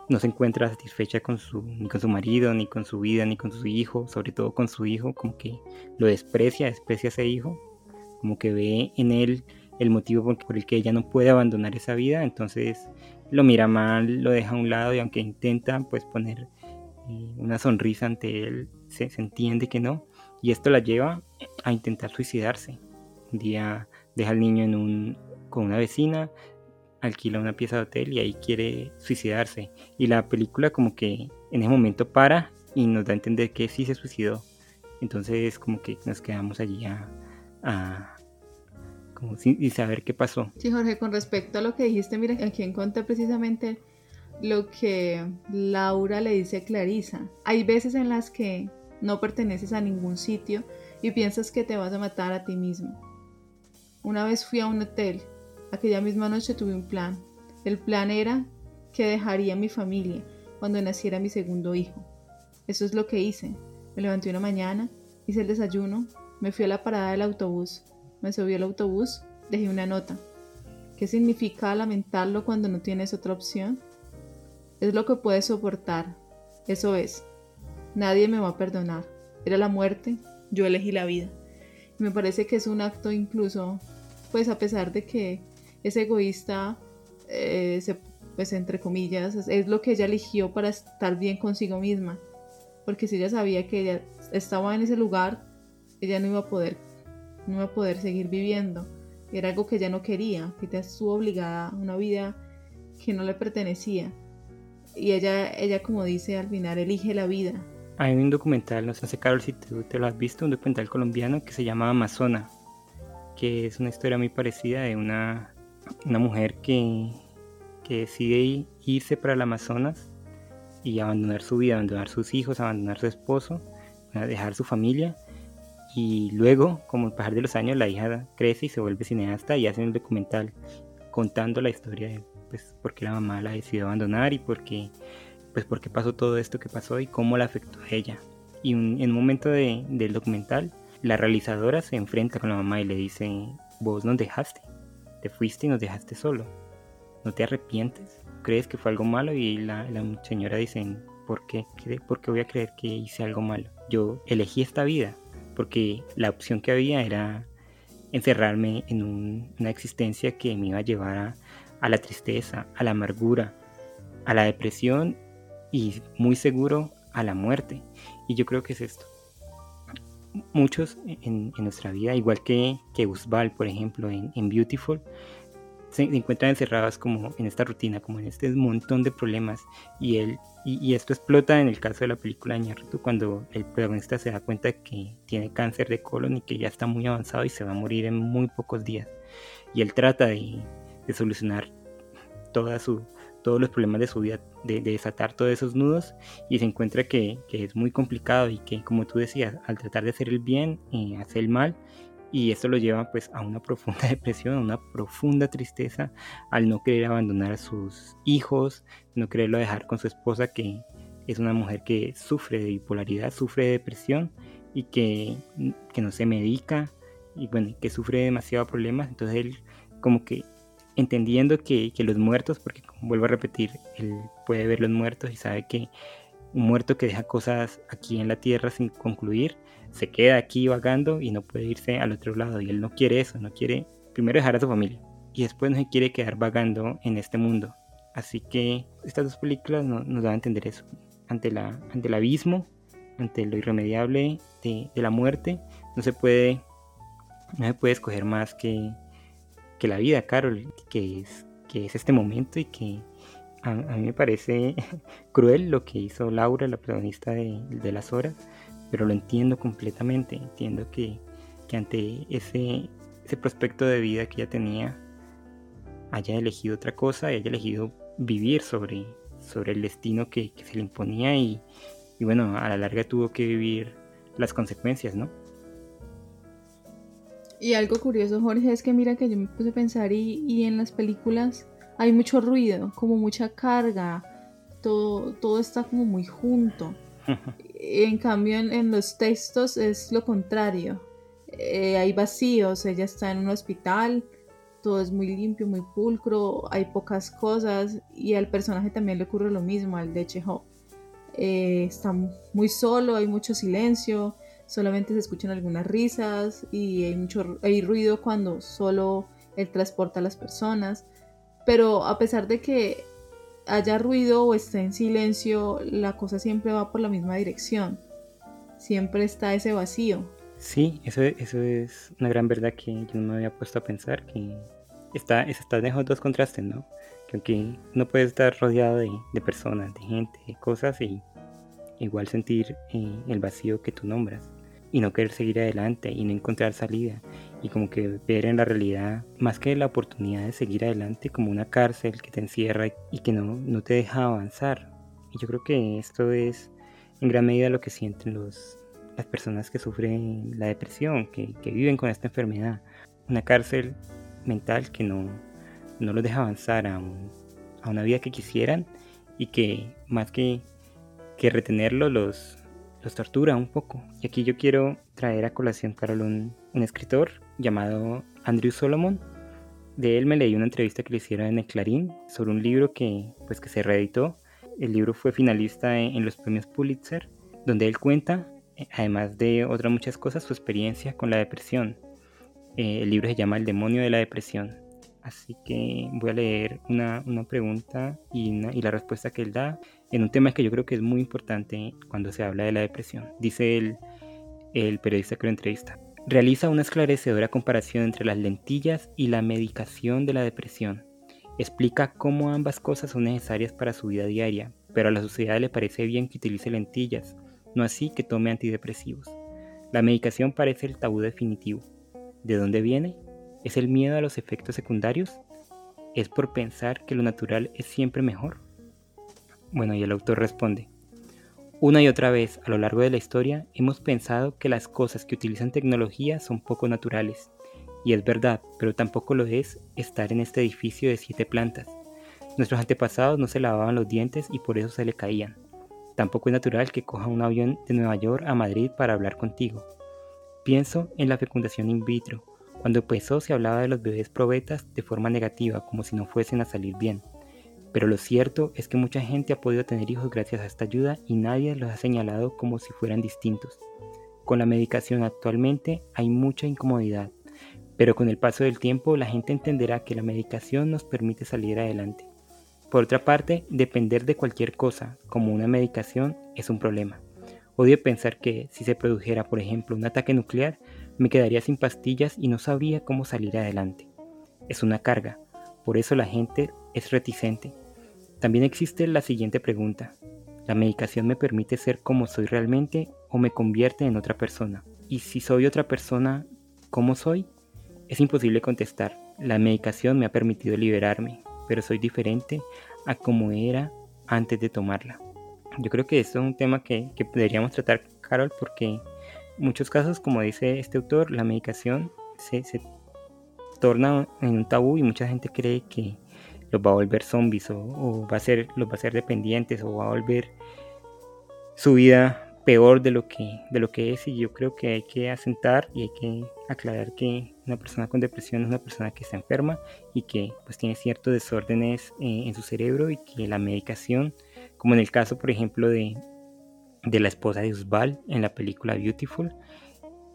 no se encuentra satisfecha con su, ni con su marido, ni con su vida, ni con su hijo, sobre todo con su hijo, como que lo desprecia, desprecia a ese hijo, como que ve en él el motivo por, el que ella no puede abandonar esa vida, entonces lo mira mal, lo deja a un lado y aunque intenta pues poner eh, una sonrisa ante él, se, se, entiende que no, y esto la lleva a intentar suicidarse. Un día deja al niño en un, con una vecina, alquila una pieza de hotel y ahí quiere suicidarse. Y la película como que en ese momento para y nos da a entender que sí se suicidó. Entonces como que nos quedamos allí a, a como sin, saber qué pasó. Sí, Jorge, con respecto a lo que dijiste, mira, aquí encontré precisamente lo que Laura le dice a Clarisa. Hay veces en las que no perteneces a ningún sitio y piensas que te vas a matar a ti mismo. Una vez fui a un hotel Aquella misma noche tuve un plan. El plan era que dejaría mi familia cuando naciera mi segundo hijo. Eso es lo que hice. Me levanté una mañana, hice el desayuno, me fui a la parada del autobús, me subí al autobús, dejé una nota. ¿Qué significa lamentarlo cuando no tienes otra opción? Es lo que puedes soportar. Eso es. Nadie me va a perdonar. Era la muerte, yo elegí la vida. Me parece que es un acto incluso, pues a pesar de que es egoísta, eh, pues entre comillas, es, lo que ella eligió para estar bien consigo misma. Porque si ella sabía que ella estaba en ese lugar, ella no iba a poder, no iba a poder seguir viviendo. Era algo que ella no quería, que ella estuvo obligada a una vida que no le pertenecía. Y ella, ella como dice al final, elige la vida. Hay un documental, no sé, Carol, si tú te lo has visto, un documental colombiano que se llama Amazona, que es una historia muy parecida de una una mujer que, que decide irse para el Amazonas y abandonar su vida, abandonar sus hijos, abandonar su esposo, dejar su familia. Y luego, como el pasar de los años, la hija crece y se vuelve cineasta y hace un documental contando la historia de pues, por qué la mamá la decidió abandonar y por qué, pues, por qué pasó todo esto que pasó y cómo la afectó a ella. Y en un momento de, del documental la realizadora se enfrenta con la mamá y le dice, vos nos dejaste, te fuiste y nos dejaste solo, ¿no te arrepientes? ¿Crees que fue algo malo? Y la, la señora dice, ¿por qué? ¿por qué voy a creer que hice algo malo? Yo elegí esta vida porque la opción que había era encerrarme en una existencia que me iba a llevar a, la tristeza, a la amargura, a la depresión y muy seguro a la muerte. Y yo creo que es esto. Muchos en, nuestra vida, igual que, que por ejemplo, en, en Beautiful, se encuentran encerradas como en esta rutina, como en este montón de problemas y él y, esto explota en el caso de la película Ñarritu cuando el protagonista se da cuenta que tiene cáncer de colon y que ya está muy avanzado y se va a morir en muy pocos días. Y él trata de, solucionar toda su, todos los problemas de su vida, de, desatar todos esos nudos y se encuentra que, es muy complicado y que como tú decías, al tratar de hacer el bien, eh, hace el mal y esto lo lleva pues a una profunda depresión, a una profunda tristeza al no querer abandonar a sus hijos, no quererlo dejar con su esposa que es una mujer que sufre de bipolaridad, sufre de depresión y que, que no se medica y bueno, que sufre demasiados problemas, entonces él como que entendiendo que, que los muertos, porque vuelvo a repetir, él puede ver los muertos y sabe que un muerto que deja cosas aquí en la tierra sin concluir, se queda aquí vagando y no puede irse al otro lado. Y él no quiere eso, no quiere primero dejar a su familia y después no se quiere quedar vagando en este mundo. Así que estas dos películas nos dan a entender eso. Ante, la, ante el abismo, ante lo irremediable de, la muerte, no se puede, no se puede escoger más que, que la vida, Carol, que es, que es este momento y que a, mí me parece cruel lo que hizo Laura, la protagonista de, Las Horas, pero lo entiendo completamente, entiendo que, ante ese, ese prospecto de vida que ella tenía, haya elegido otra cosa y haya elegido vivir sobre, sobre el destino que, se le imponía y, bueno, a la larga tuvo que vivir las consecuencias, ¿no? Y algo curioso, Jorge, es que mira que yo me puse a pensar y, y en las películas hay mucho ruido, como mucha carga, todo, todo está como muy junto. En cambio, en, los textos es lo contrario. Eh, hay vacíos, ella está en un hospital, todo es muy limpio, muy pulcro, hay pocas cosas y al personaje también le ocurre lo mismo, al de Chejo. Eh, está muy solo, hay mucho silencio, solamente se escuchan algunas risas y hay ruido cuando solo él transporta a las personas. Pero a pesar de que haya ruido o esté en silencio, la cosa siempre va por la misma dirección. Siempre está ese vacío. Sí, eso, eso es una gran verdad que yo no me había puesto a pensar, que está, está de dos contrastes, ¿no? Que aunque no puedes estar rodeado de, de, personas, de gente, de cosas y igual sentir eh, el vacío que tú nombras y no querer seguir adelante y no encontrar salida y como que ver en la realidad más que la oportunidad de seguir adelante como una cárcel que te encierra y que no, no te deja avanzar. Y yo creo que esto es en gran medida lo que sienten los, las personas que sufren la depresión, que, que viven con esta enfermedad. Una cárcel mental que no, no los deja avanzar a, a una vida que quisieran y que más que, que retenerlo los, los tortura un poco. Y aquí yo quiero traer a colación, Carol, un, escritor llamado Andrew Solomon. De él me leí una entrevista que le hicieron en el Clarín sobre un libro que, pues, que se reeditó. El libro fue finalista en, los premios Pulitzer, donde él cuenta, eh, además de otras muchas cosas, su experiencia con la depresión. Eh, el libro se llama El demonio de la depresión. Así que voy a leer una, una pregunta y, la respuesta que él da en un tema que yo creo que es muy importante cuando se habla de la depresión. Dice el, el periodista que lo entrevista. Realiza una esclarecedora comparación entre las lentillas y la medicación de la depresión. Explica cómo ambas cosas son necesarias para su vida diaria, pero a la sociedad le parece bien que utilice lentillas, no así que tome antidepresivos. La medicación parece el tabú definitivo. ¿De dónde viene? ¿Es el miedo a los efectos secundarios? ¿Es por pensar que lo natural es siempre mejor? Bueno, y el autor responde, una y otra vez a lo largo de la historia hemos pensado que las cosas que utilizan tecnología son poco naturales. Y es verdad, pero tampoco lo es estar en este edificio de siete plantas. Nuestros antepasados no se lavaban los dientes y por eso se le caían. Tampoco es natural que coja un avión de Nueva York a Madrid para hablar contigo. Pienso en la fecundación in vitro. Cuando empezó se hablaba de los bebés probetas de forma negativa, como si no fuesen a salir bien. Pero lo cierto es que mucha gente ha podido tener hijos gracias a esta ayuda y nadie los ha señalado como si fueran distintos. Con la medicación actualmente hay mucha incomodidad, pero con el paso del tiempo la gente entenderá que la medicación nos permite salir adelante. Por otra parte, depender de cualquier cosa, como una medicación, es un problema. Odio pensar que si se produjera, por ejemplo, un ataque nuclear, me quedaría sin pastillas y no sabría cómo salir adelante. Es una carga, por eso la gente es reticente. También existe la siguiente pregunta. ¿La medicación me permite ser como soy realmente o me convierte en otra persona? Y si soy otra persona, ¿cómo soy? Es imposible contestar. La medicación me ha permitido liberarme, pero soy diferente a como era antes de tomarla. Yo creo que esto es un tema que, que deberíamos tratar, Carol, porque en muchos casos, como dice este autor, la medicación se, se torna en un tabú y mucha gente cree que los va a volver zombies o, va a ser, los va a hacer dependientes o va a volver su vida peor de lo que de lo que es. Y yo creo que hay que asentar y hay que aclarar que una persona con depresión es una persona que está enferma y que pues tiene ciertos desórdenes eh, en su cerebro y que la medicación como en el caso por ejemplo de, de la esposa de Usbal en la película Beautiful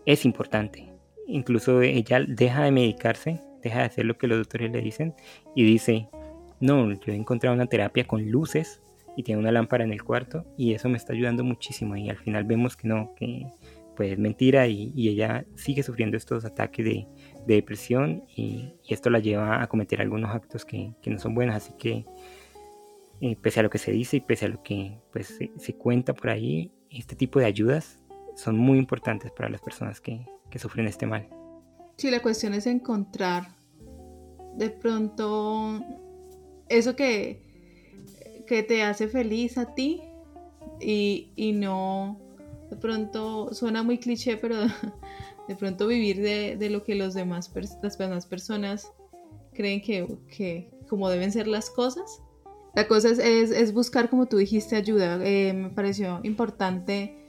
es importante. Incluso ella deja de medicarse, deja de hacer lo que los doctores le dicen y dice, no, yo he encontrado una terapia con luces y tiene una lámpara en el cuarto y eso me está ayudando muchísimo y al final vemos que no, que pues es mentira y, ella sigue sufriendo estos ataques de, depresión y, esto la lleva a cometer algunos actos que, no son buenos, así que eh, pese a lo que se dice y pese a lo que pues, se, se cuenta por ahí, este tipo de ayudas son muy importantes para las personas que, que sufren este mal. Sí, la cuestión es encontrar de pronto eso que, que te hace feliz a ti y, no, de pronto suena muy cliché, pero de pronto vivir de, lo que los demás, las demás personas creen que, que, como deben ser las cosas. La cosa es, buscar, como tú dijiste, ayuda. Eh, me pareció importante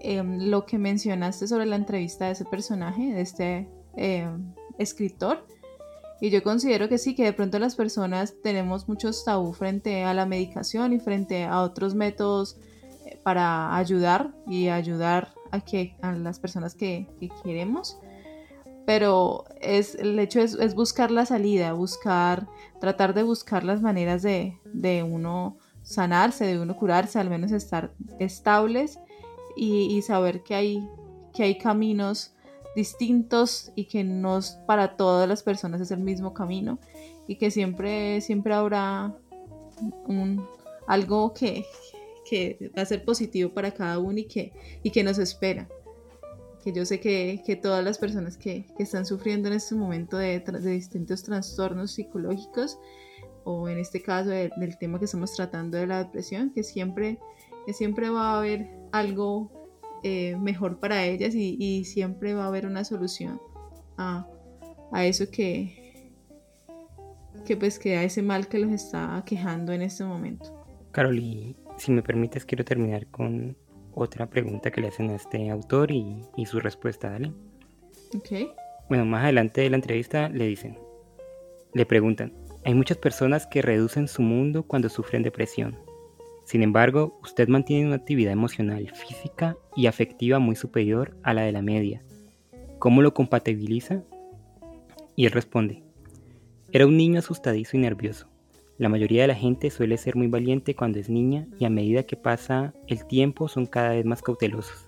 Em, lo que mencionaste sobre la entrevista de ese personaje, de este em, escritor. Y yo considero que sí, que de pronto las personas tenemos muchos tabú frente a la medicación y frente a otros métodos eh, para ayudar y ayudar a, que, a las personas que, queremos. Pero es, el hecho es, buscar la salida, buscar, tratar de buscar las maneras de, de uno sanarse, de uno curarse, al menos estar estables y, saber que hay, que hay caminos distintos y que no para todas las personas es el mismo camino y que siempre, siempre habrá un, algo que, va a ser positivo para cada uno y que, y que nos espera. Que yo sé que, todas las personas que, están sufriendo en este momento de, distintos trastornos psicológicos o en este caso del tema que estamos tratando de la depresión, que siempre, que siempre va a haber algo eh, mejor para ellas y, siempre va a haber una solución a, eso que, que pues que a ese mal que los está quejando en este momento. Carol, y si me permites quiero terminar con otra pregunta que le hacen a este autor y, y su respuesta, dale. Ok. Bueno, más adelante de la entrevista le dicen, le preguntan, hay muchas personas que reducen su mundo cuando sufren depresión. Sin embargo, usted mantiene una actividad emocional, física y afectiva muy superior a la de la media. ¿Cómo lo compatibiliza? Y él responde, era un niño asustadizo y nervioso. La mayoría de la gente suele ser muy valiente cuando es niña y a medida que pasa el tiempo son cada vez más cautelosos.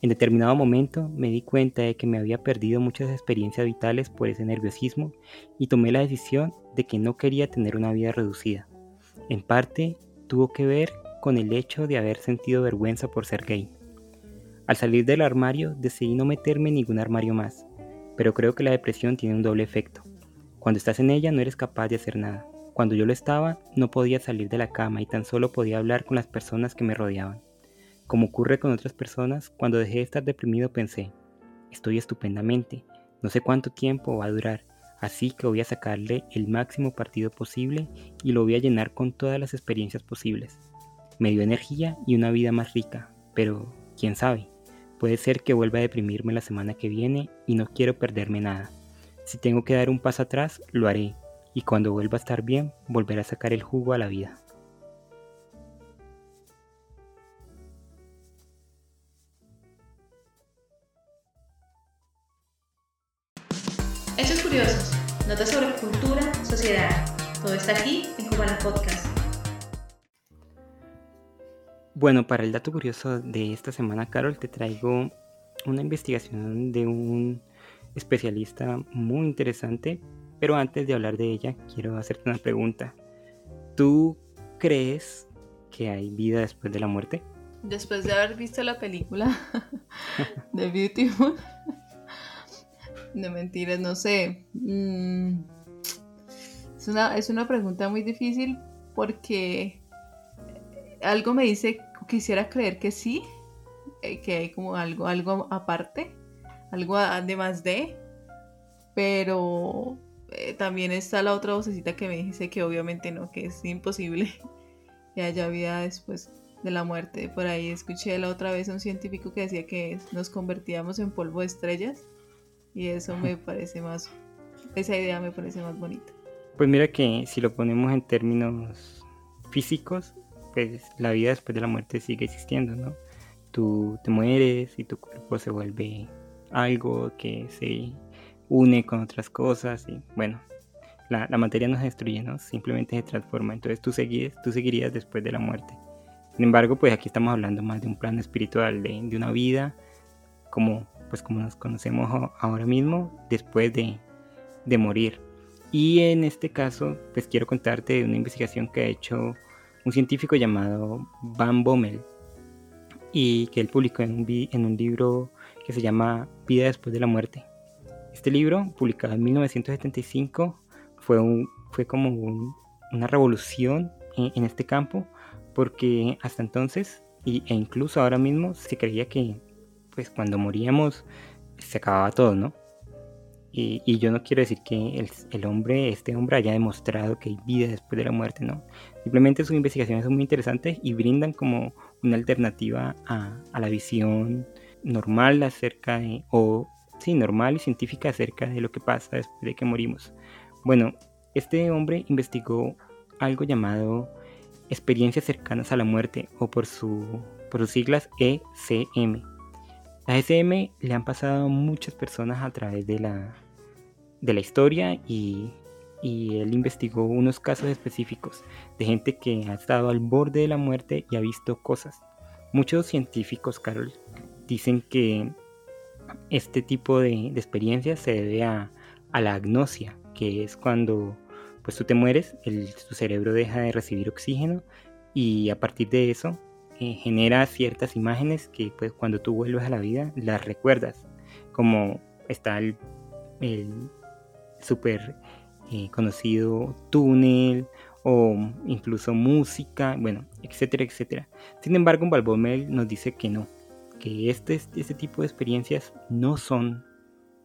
En determinado momento me di cuenta de que me había perdido muchas experiencias vitales por ese nerviosismo y tomé la decisión de que no quería tener una vida reducida. En parte tuvo que ver con el hecho de haber sentido vergüenza por ser gay. Al salir del armario decidí no meterme en ningún armario más, pero creo que la depresión tiene un doble efecto. Cuando estás en ella no eres capaz de hacer nada. Cuando yo lo estaba, no podía salir de la cama y tan solo podía hablar con las personas que me rodeaban. Como ocurre con otras personas, cuando dejé de estar deprimido pensé, estoy estupendamente, no sé cuánto tiempo va a durar, Así que voy a sacarle el máximo partido posible y lo voy a llenar con todas las experiencias posibles. Me dio energía y una vida más rica, pero quién sabe, Puede ser que vuelva a deprimirme la semana que viene y no quiero perderme nada. Si tengo que dar un paso atrás, lo haré, y cuando vuelva a estar bien, volveré a sacar el jugo a la vida. Curiosos, notas sobre cultura, sociedad. Todo está aquí en Cubana Podcast. Bueno, para el dato curioso de esta semana, Carol, te traigo una investigación de un especialista muy interesante, pero antes de hablar de ella, quiero hacerte una pregunta. ¿Tú crees que hay vida después de la muerte? Después de haber visto la película de Beautiful, de mentiras, no sé. Mm, es, una, es una pregunta muy difícil porque algo me dice, quisiera creer que sí, eh, que hay como algo, algo aparte, algo además de, pero eh, también está la otra vocecita que me dice que obviamente no, que es imposible que haya vida después de la muerte. Por ahí escuché la otra vez a un científico que decía que nos convertíamos en polvo de estrellas y eso me parece más, esa idea me parece más bonita. Pues mira que si lo ponemos en términos físicos, pues la vida después de la muerte sigue existiendo, ¿no? Tú te mueres y tu cuerpo se vuelve algo que se une con otras cosas y bueno, la, materia no se destruye, ¿no? Simplemente se transforma. Entonces tú, tú seguirías después de la muerte. Sin embargo, pues aquí estamos hablando más de un plano espiritual, de una vida como, pues como nos conocemos ahora mismo, después de, de morir. Y en este caso, pues quiero contarte de una investigación que ha hecho un científico llamado Van Bommel y que él publicó en un, en un libro que se llama Vida después de la muerte. Este libro, publicado en 1975, fue, un, fue como una revolución en, este campo, porque hasta entonces, y, e incluso ahora mismo, se creía que pues cuando moríamos se acababa todo, ¿no? Y, yo no quiero decir que el, hombre, este hombre haya demostrado que hay vida después de la muerte, ¿no? Simplemente sus investigaciones son muy interesantes y brindan como una alternativa a, la visión normal acerca de, o sí, normal y científica acerca de lo que pasa después de que morimos. Bueno, este hombre investigó algo llamado experiencias cercanas a la muerte o por, su, por sus siglas ECM. La ECM le han pasado a muchas personas a través de la, de la historia y, él investigó unos casos específicos de gente que ha estado al borde de la muerte y ha visto cosas. Muchos científicos, Carol, dicen que este tipo de, experiencias se debe a, la agnosia, que es cuando pues tú te mueres, el, tu cerebro deja de recibir oxígeno y a partir de eso eh, genera ciertas imágenes que pues cuando tú vuelves a la vida las recuerdas, como está el, el súper eh, conocido túnel o incluso música, bueno, etcétera, etcétera. Sin embargo, Balbomel nos dice que no, que este, este tipo de experiencias no son,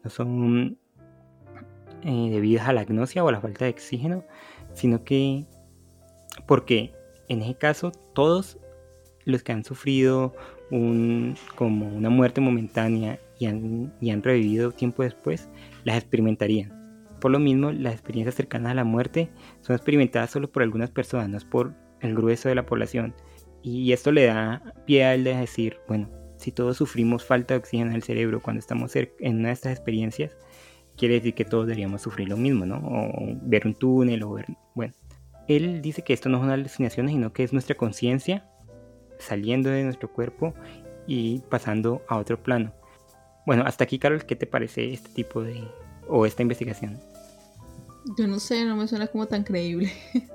no son eh, debidas a la agnosia o a la falta de oxígeno, sino que porque en ese caso todos los que han sufrido un, como una muerte momentánea y han, y han revivido tiempo después, las experimentarían. Por lo mismo, las experiencias cercanas a la muerte son experimentadas solo por algunas personas, por el grueso de la población. Y esto le da pie a él de decir, bueno, si todos sufrimos falta de oxígeno en el cerebro cuando estamos en una de estas experiencias, quiere decir que todos deberíamos sufrir lo mismo, ¿no? O ver un túnel o ver... Bueno, él dice que esto no es una alucinación, sino que es nuestra conciencia saliendo de nuestro cuerpo y pasando a otro plano. Bueno, hasta aquí, Carol, ¿qué te parece este tipo de... o esta investigación? Yo no sé, no me suena como tan creíble.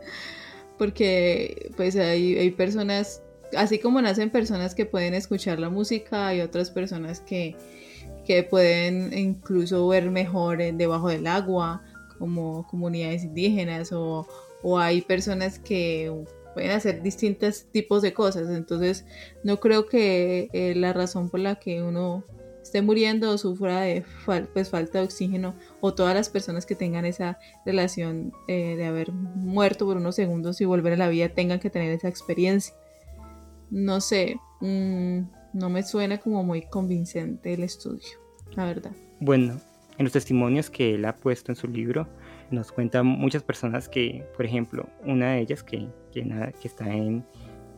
Porque pues hay, hay personas, así como nacen personas que pueden escuchar la música, hay otras personas que, que pueden incluso ver mejor debajo del agua, como comunidades indígenas, o, o hay personas que pueden hacer distintos tipos de cosas. Entonces, no creo que eh, la razón por la que uno esté muriendo o sufra de pues, falta de oxígeno o todas las personas que tengan esa relación eh, de haber muerto por unos segundos y volver a la vida tengan que tener esa experiencia. No sé, mm, no me suena como muy convincente el estudio, la verdad. Bueno, en los testimonios que él ha puesto en su libro, nos cuentan muchas personas que, por ejemplo, una de ellas que, que, está en,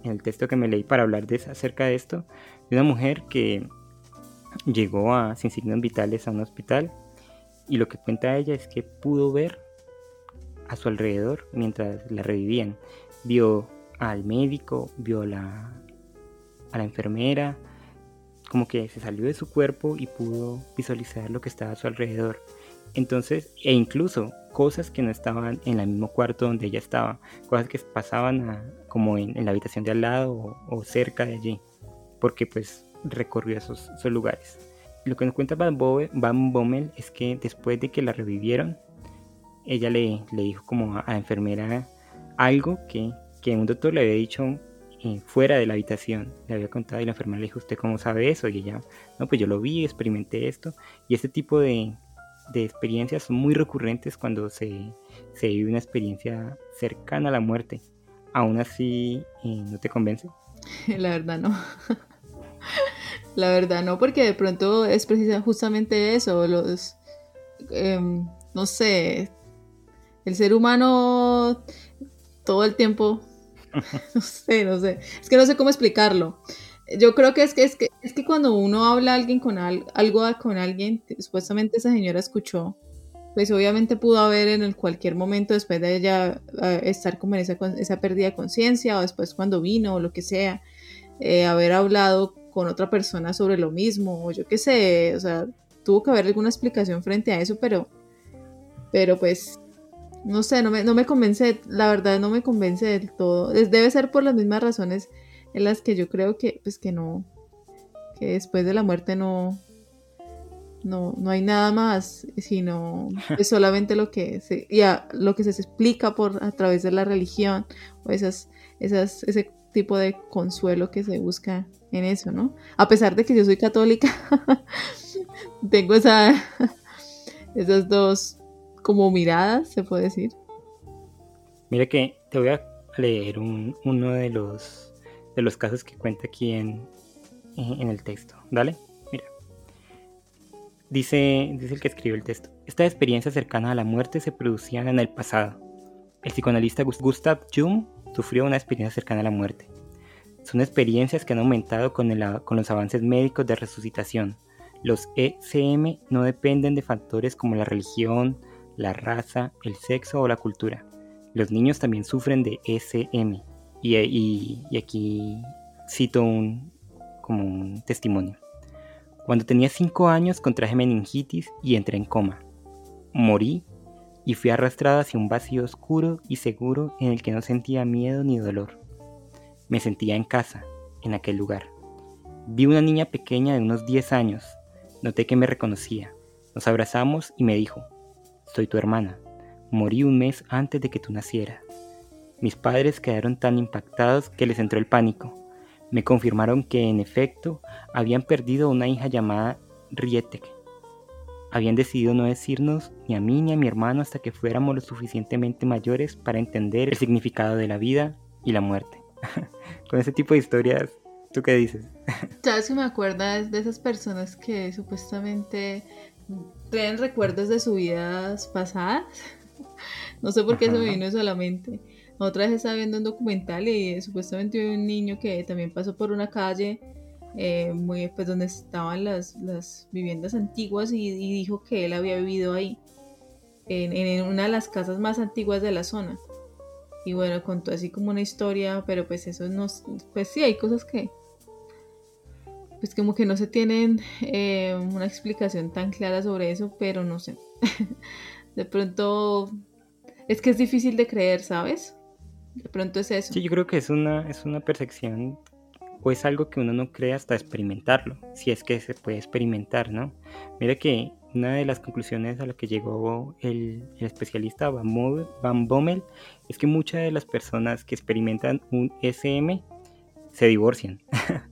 en, el texto que me leí para hablar de, acerca de esto, de una mujer que llegó a, sin signos vitales a un hospital y lo que cuenta ella es que pudo ver a su alrededor mientras la revivían. Vio al médico, vio la, a la enfermera, como que se salió de su cuerpo y pudo visualizar lo que estaba a su alrededor. Entonces, e incluso cosas que no estaban en el mismo cuarto donde ella estaba, cosas que pasaban como en, la habitación de al lado o, cerca de allí, porque pues recorrió esos, esos lugares. Lo que nos cuenta Van, Bommel es que después de que la revivieron, ella le, le dijo como a, la enfermera algo que, que un doctor le había dicho fuera de la habitación. Le había contado y la enfermera le dijo, ¿usted cómo sabe eso? Y ella, no, pues yo lo vi, experimenté esto. Y este tipo de, de experiencias muy recurrentes cuando se, se, vive una experiencia cercana a la muerte. Aún así, eh, ¿no te convence? La verdad no. la verdad no, porque de pronto es precisamente justamente eso, los, em, no sé, el ser humano todo el tiempo no sé, no sé. Es que no sé cómo explicarlo. Yo creo que es que es que, es que cuando uno habla alguien con algo con alguien, supuestamente esa señora escuchó, pues obviamente pudo haber en el cualquier momento después de ella estar como en esa, esa pérdida de conciencia o después cuando vino o lo que sea, eh, haber hablado con otra persona sobre lo mismo o yo qué sé, o sea, tuvo que haber alguna explicación frente a eso, pero, pero pues no sé, no me, no me convence, la verdad no me convence del todo. Debe ser por las mismas razones en las que yo creo que, pues que no, que después de la muerte no, no, no hay nada más, sino es solamente lo que se, ya, lo que se explica por a través de la religión, o esas, esas, ese tipo de consuelo que se busca en eso, ¿no? A pesar de que yo soy católica, tengo esa, esas dos como miradas, se puede decir. Mira que te voy a leer uno de los, de los casos que cuenta aquí en, en el texto. Dale, mira. Dice, dice el que escribe el texto. Esta experiencia cercana a la muerte se producía en el pasado. El psicoanalista Gustav Jung sufrió una experiencia cercana a la muerte. Son experiencias que han aumentado con, el, con los avances médicos de resucitación. Los ECM no dependen de factores como la religión, la raza, el sexo o la cultura. Los niños también sufren de SM. Y, aquí cito un, como un testimonio. Cuando tenía 5 años contraje meningitis y entré en coma. Morí y fui arrastrado hacia un vacío oscuro y seguro en el que no sentía miedo ni dolor. Me sentía en casa, en aquel lugar. Vi una niña pequeña de unos 10 años. Noté que me reconocía. Nos abrazamos y me dijo, soy tu hermana. Morí un mes antes de que tú nacieras. Mis padres quedaron tan impactados que les entró el pánico. Me confirmaron que en efecto habían perdido una hija llamada Rietek. Habían decidido no decirnos ni a mí ni a mi hermano hasta que fuéramos lo suficientemente mayores para entender el significado de la vida y la muerte. Con ese tipo de historias, ¿tú qué dices? ¿Sabes que me acuerdas de esas personas que supuestamente traen recuerdos de sus vidas pasadas. No sé por qué se me vino eso a la mente. Otra vez estaba viendo un documental y supuestamente un niño que también pasó por una calle eh, muy pues donde estaban las, las viviendas antiguas y, dijo que él había vivido ahí, en, en, una de las casas más antiguas de la zona. Y bueno, contó así como una historia, pero pues eso no, pues sí, hay cosas que, pues como que no se tienen eh, una explicación tan clara sobre eso, pero no sé. de pronto es que es difícil de creer, ¿sabes? De pronto es eso. Sí, yo creo que es una, es una percepción o es algo que uno no cree hasta experimentarlo, si es que se puede experimentar, ¿no? Mira que una de las conclusiones a la que llegó el, el especialista Van, Bommel es que muchas de las personas que experimentan un SM se divorcian.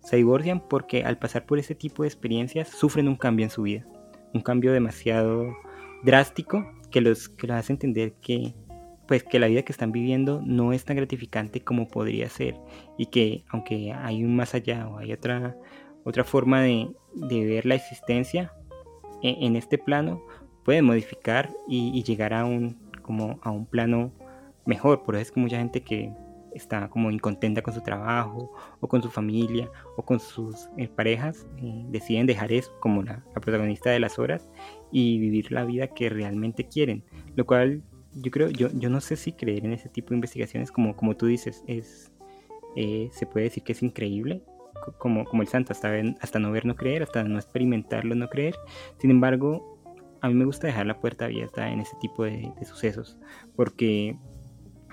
Se divorcian porque al pasar por ese tipo de experiencias sufren un cambio en su vida. Un cambio demasiado drástico que los, que los hace entender que, pues que la vida que están viviendo no es tan gratificante como podría ser y que aunque hay un más allá o hay otra, otra forma de, ver la existencia e, en, este plano, pueden modificar y, llegar a un, como a un plano mejor. Por eso es que mucha gente que está como incontenta con su trabajo o con su familia o con sus eh, parejas, eh, deciden dejar eso como la, protagonista de las horas y vivir la vida que realmente quieren. Lo cual yo creo, yo, yo no sé si creer en ese tipo de investigaciones, como, como tú dices, es, eh, se puede decir que es increíble, como, como el santo, hasta, hasta no ver, no creer, hasta no experimentarlo, no creer. Sin embargo, a mí me gusta dejar la puerta abierta en ese tipo de, de sucesos, porque,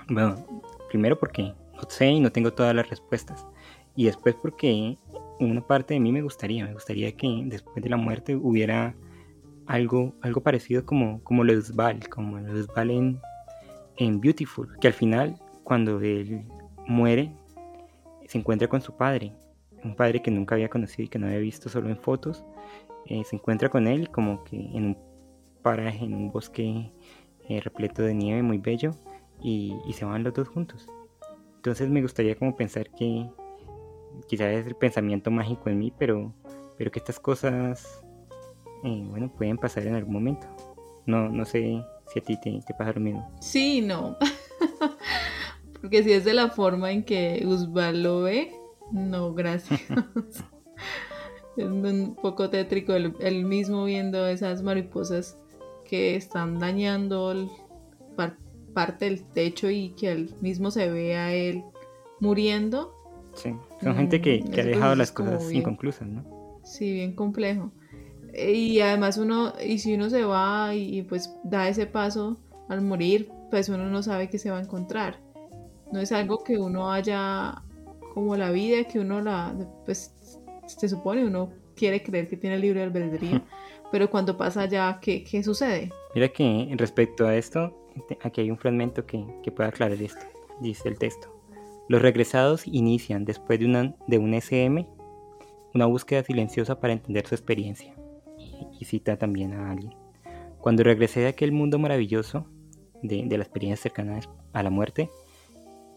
bueno, primero porque no sé y no tengo todas las respuestas. Y después porque una parte de mí me gustaría, me gustaría que después de la muerte hubiera algo, algo parecido como, como Val, como Val en, en Beautiful, que al final cuando él muere se encuentra con su padre, un padre que nunca había conocido y que no había visto solo en fotos, eh, se encuentra con él como que en un paraje, en un bosque eh, repleto de nieve muy bello y, se van los dos juntos. Entonces me gustaría como pensar que quizás es el pensamiento mágico en mí, pero, pero que estas cosas, eh, bueno, pueden pasar en algún momento. No, no sé si a ti te, te pasa lo mismo. Sí, no. Porque si es de la forma en que Usbal lo ve, no, gracias. es un poco tétrico el, mismo viendo esas mariposas que están dañando el, parte del techo y que él mismo se ve a él muriendo. Sí, son gente que, mm, ha dejado las cosas inconclusas, ¿no? Sí, bien complejo. Y además uno, y si uno se va y, pues da ese paso al morir, pues uno no sabe qué se va a encontrar. No es algo que uno haya como la vida, que uno la, pues se supone, uno quiere creer que tiene libre albedrío, pero cuando pasa ya, ¿qué, ¿qué sucede? Mira que respecto a esto, aquí hay un fragmento que, puede aclarar esto. Dice el texto. Los regresados inician, después de, una, de un SM, una búsqueda silenciosa para entender su experiencia. Y, cita también a alguien. Cuando regresé de aquel mundo maravilloso, de, de la experiencia cercana a la muerte,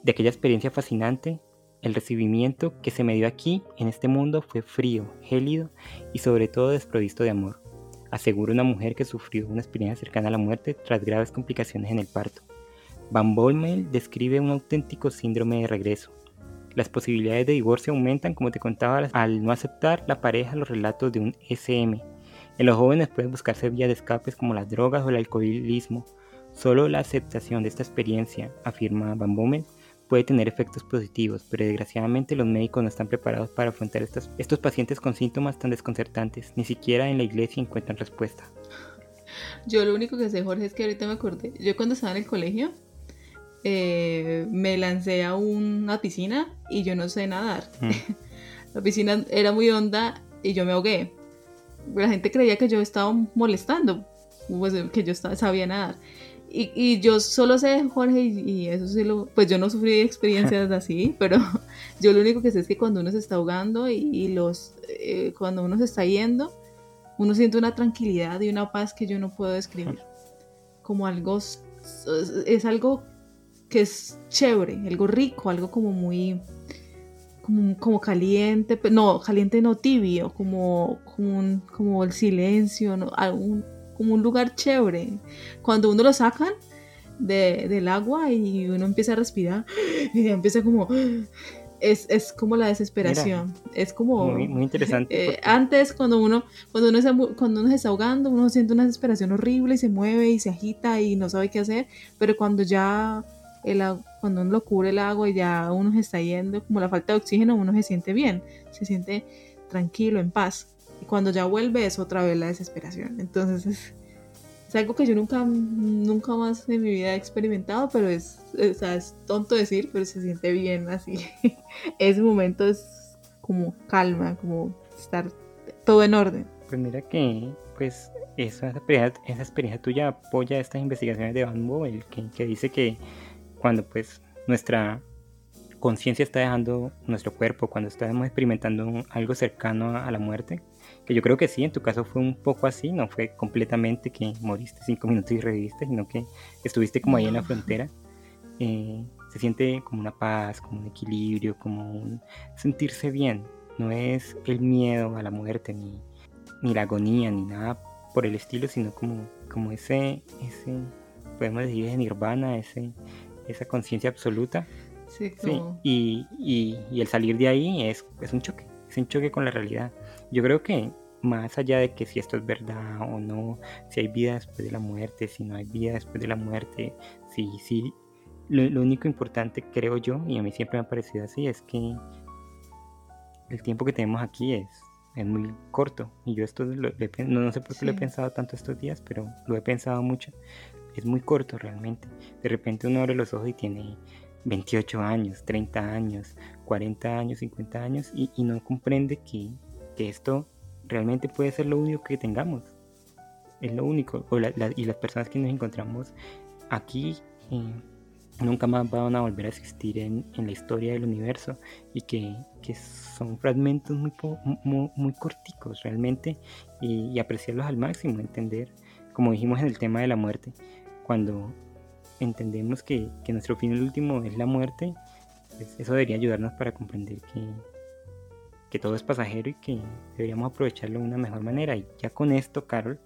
de aquella experiencia fascinante, el recibimiento que se me dio aquí, en este mundo, fue frío, gélido y sobre todo desprovisto de amor asegura una mujer que sufrió una experiencia cercana a la muerte tras graves complicaciones en el parto. Van Bommel describe un auténtico síndrome de regreso. Las posibilidades de divorcio aumentan, como te contaba, al no aceptar la pareja los relatos de un SM. En los jóvenes pueden buscarse vías de escapes como las drogas o el alcoholismo. Solo la aceptación de esta experiencia, afirma Van Bommel, puede tener efectos positivos, pero desgraciadamente los médicos no están preparados para afrontar estos, estos pacientes con síntomas tan desconcertantes. Ni siquiera en la iglesia encuentran respuesta. Yo lo único que sé, Jorge, es que ahorita me acordé. Yo cuando estaba en el colegio eh, me lancé a una piscina y yo no sé nadar. Mm. la piscina era muy honda y yo me ahogué. La gente creía que yo estaba molestando, pues, que yo sabía nadar. Y, y, yo solo sé, Jorge, y, eso sí lo, pues yo no sufrí experiencias así, pero yo lo único que sé es que cuando uno se está ahogando y, los, eh, cuando uno se está yendo, uno siente una tranquilidad y una paz que yo no puedo describir. Como algo, es, algo que es chévere, algo rico, algo como muy, como, como caliente, no, caliente no tibio, como, como, como el silencio, ¿no? algún como un lugar chévere. Cuando uno lo sacan del agua y uno empieza a respirar y empieza como... Es, es como la desesperación. es como... Muy, interesante. Eh, antes, cuando uno, cuando, uno se, cuando uno se está ahogando, uno siente una desesperación horrible y se mueve y se agita y no sabe qué hacer. Pero cuando ya el, cuando uno lo cubre el agua y ya uno se está yendo, como la falta de oxígeno, uno se siente bien, se siente tranquilo, en paz. Y cuando ya vuelve es otra vez la desesperación. Entonces es, algo que yo nunca, nunca más en mi vida he experimentado, pero es, es tonto decir, pero se siente bien así. Ese momento es como calma, como estar todo en orden. Pues mira que pues esa experiencia, esa experiencia tuya apoya estas investigaciones de Van Boel, que, que dice que cuando pues nuestra conciencia está dejando nuestro cuerpo, cuando estamos experimentando algo cercano a la muerte, que yo creo que sí, en tu caso fue un poco así, no fue completamente que moriste cinco minutos y reviviste, sino que estuviste como ahí en la frontera. eh, se siente como una paz, como un equilibrio, como un sentirse bien. No es el miedo a la muerte, ni, ni la agonía, ni nada por el estilo, sino como, como ese, ese, podemos decir, ese nirvana, ese, esa conciencia absoluta. Sí, Sí, y, y- y el salir de ahí es, es un choque, es un choque con la realidad. Yo creo que más allá de que si esto es verdad o no, si hay vida después de la muerte, si no hay vida después de la muerte, si, si, lo, lo único importante creo yo, y a mí siempre me ha parecido así, es que el tiempo que tenemos aquí es, es muy corto. Y yo esto lo- lo no, no sé por qué lo he Sí. pensado tanto estos días, pero lo he pensado mucho. Es muy corto realmente. De repente uno abre los ojos y tiene 28 años, 30 años, 40 años, 50 años y, y no comprende que, que esto realmente puede ser lo único que tengamos. Es lo único. O la- la- y las personas que nos encontramos aquí eh, nunca más van a volver a existir en, en la historia del universo y que, que son fragmentos muy, muy, muy corticos realmente y, y apreciarlos al máximo, entender, como dijimos en el tema de la muerte, cuando entendemos que, nuestro fin último es la muerte, pues eso debería ayudarnos para comprender que, todo es pasajero y que deberíamos aprovecharlo de una mejor manera. Y ya con esto, Carol,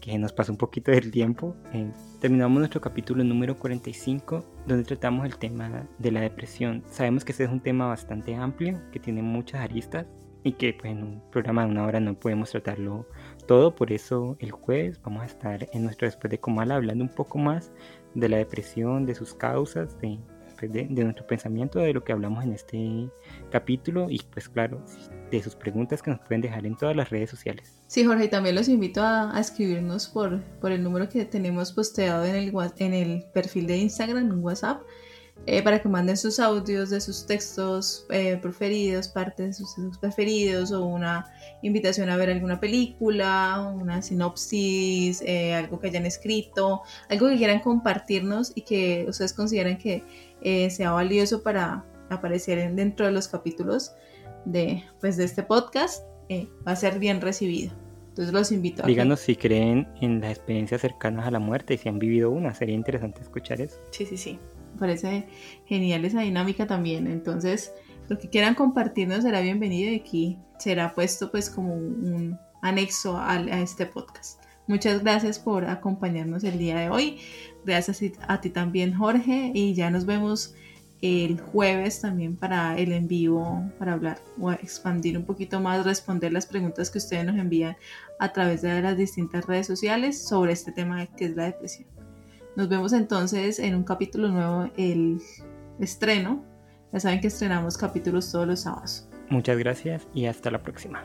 que nos pasó un poquito del tiempo, eh, terminamos nuestro capítulo número 45, donde tratamos el tema de la depresión. Sabemos que este es un tema bastante amplio, que tiene muchas aristas y que pues, en un programa de una hora no podemos tratarlo todo, por eso el jueves vamos a estar en nuestro Después de Comala hablando un poco más de la depresión, de sus causas, de, pues, de, de nuestro pensamiento, de lo que hablamos en este capítulo y pues claro, de sus preguntas que nos pueden dejar en todas las redes sociales. Sí, Jorge, y también los invito a, a escribirnos por, por el número que tenemos posteado en el, en el perfil de Instagram, en WhatsApp, eh, para que manden sus audios de sus textos eh, preferidos, parte de sus textos preferidos, o una invitación a ver alguna película, una sinopsis, eh, algo que hayan escrito, algo que quieran compartirnos y que ustedes consideren que eh, sea valioso para aparecer en- dentro de los capítulos de, pues, de este podcast eh, va a ser bien recibido. Entonces los invito a Díganos si creen en las experiencias cercanas a la muerte y si han vivido una, sería interesante escuchar eso. Sí, sí, sí. Parece genial esa dinámica también. Entonces, lo que quieran compartirnos será bienvenido y aquí será puesto pues como un anexo al- a, este podcast. Muchas gracias por acompañarnos el día de hoy. Gracias a ti también, Jorge. Y ya nos vemos el jueves también para el en vivo, para hablar o expandir un poquito más, responder las preguntas que ustedes nos envían a través de las distintas redes sociales sobre este tema que es la depresión. Nos vemos entonces en un capítulo nuevo, el estreno. Ya saben que estrenamos capítulos todos los sábados. Muchas gracias y hasta la próxima.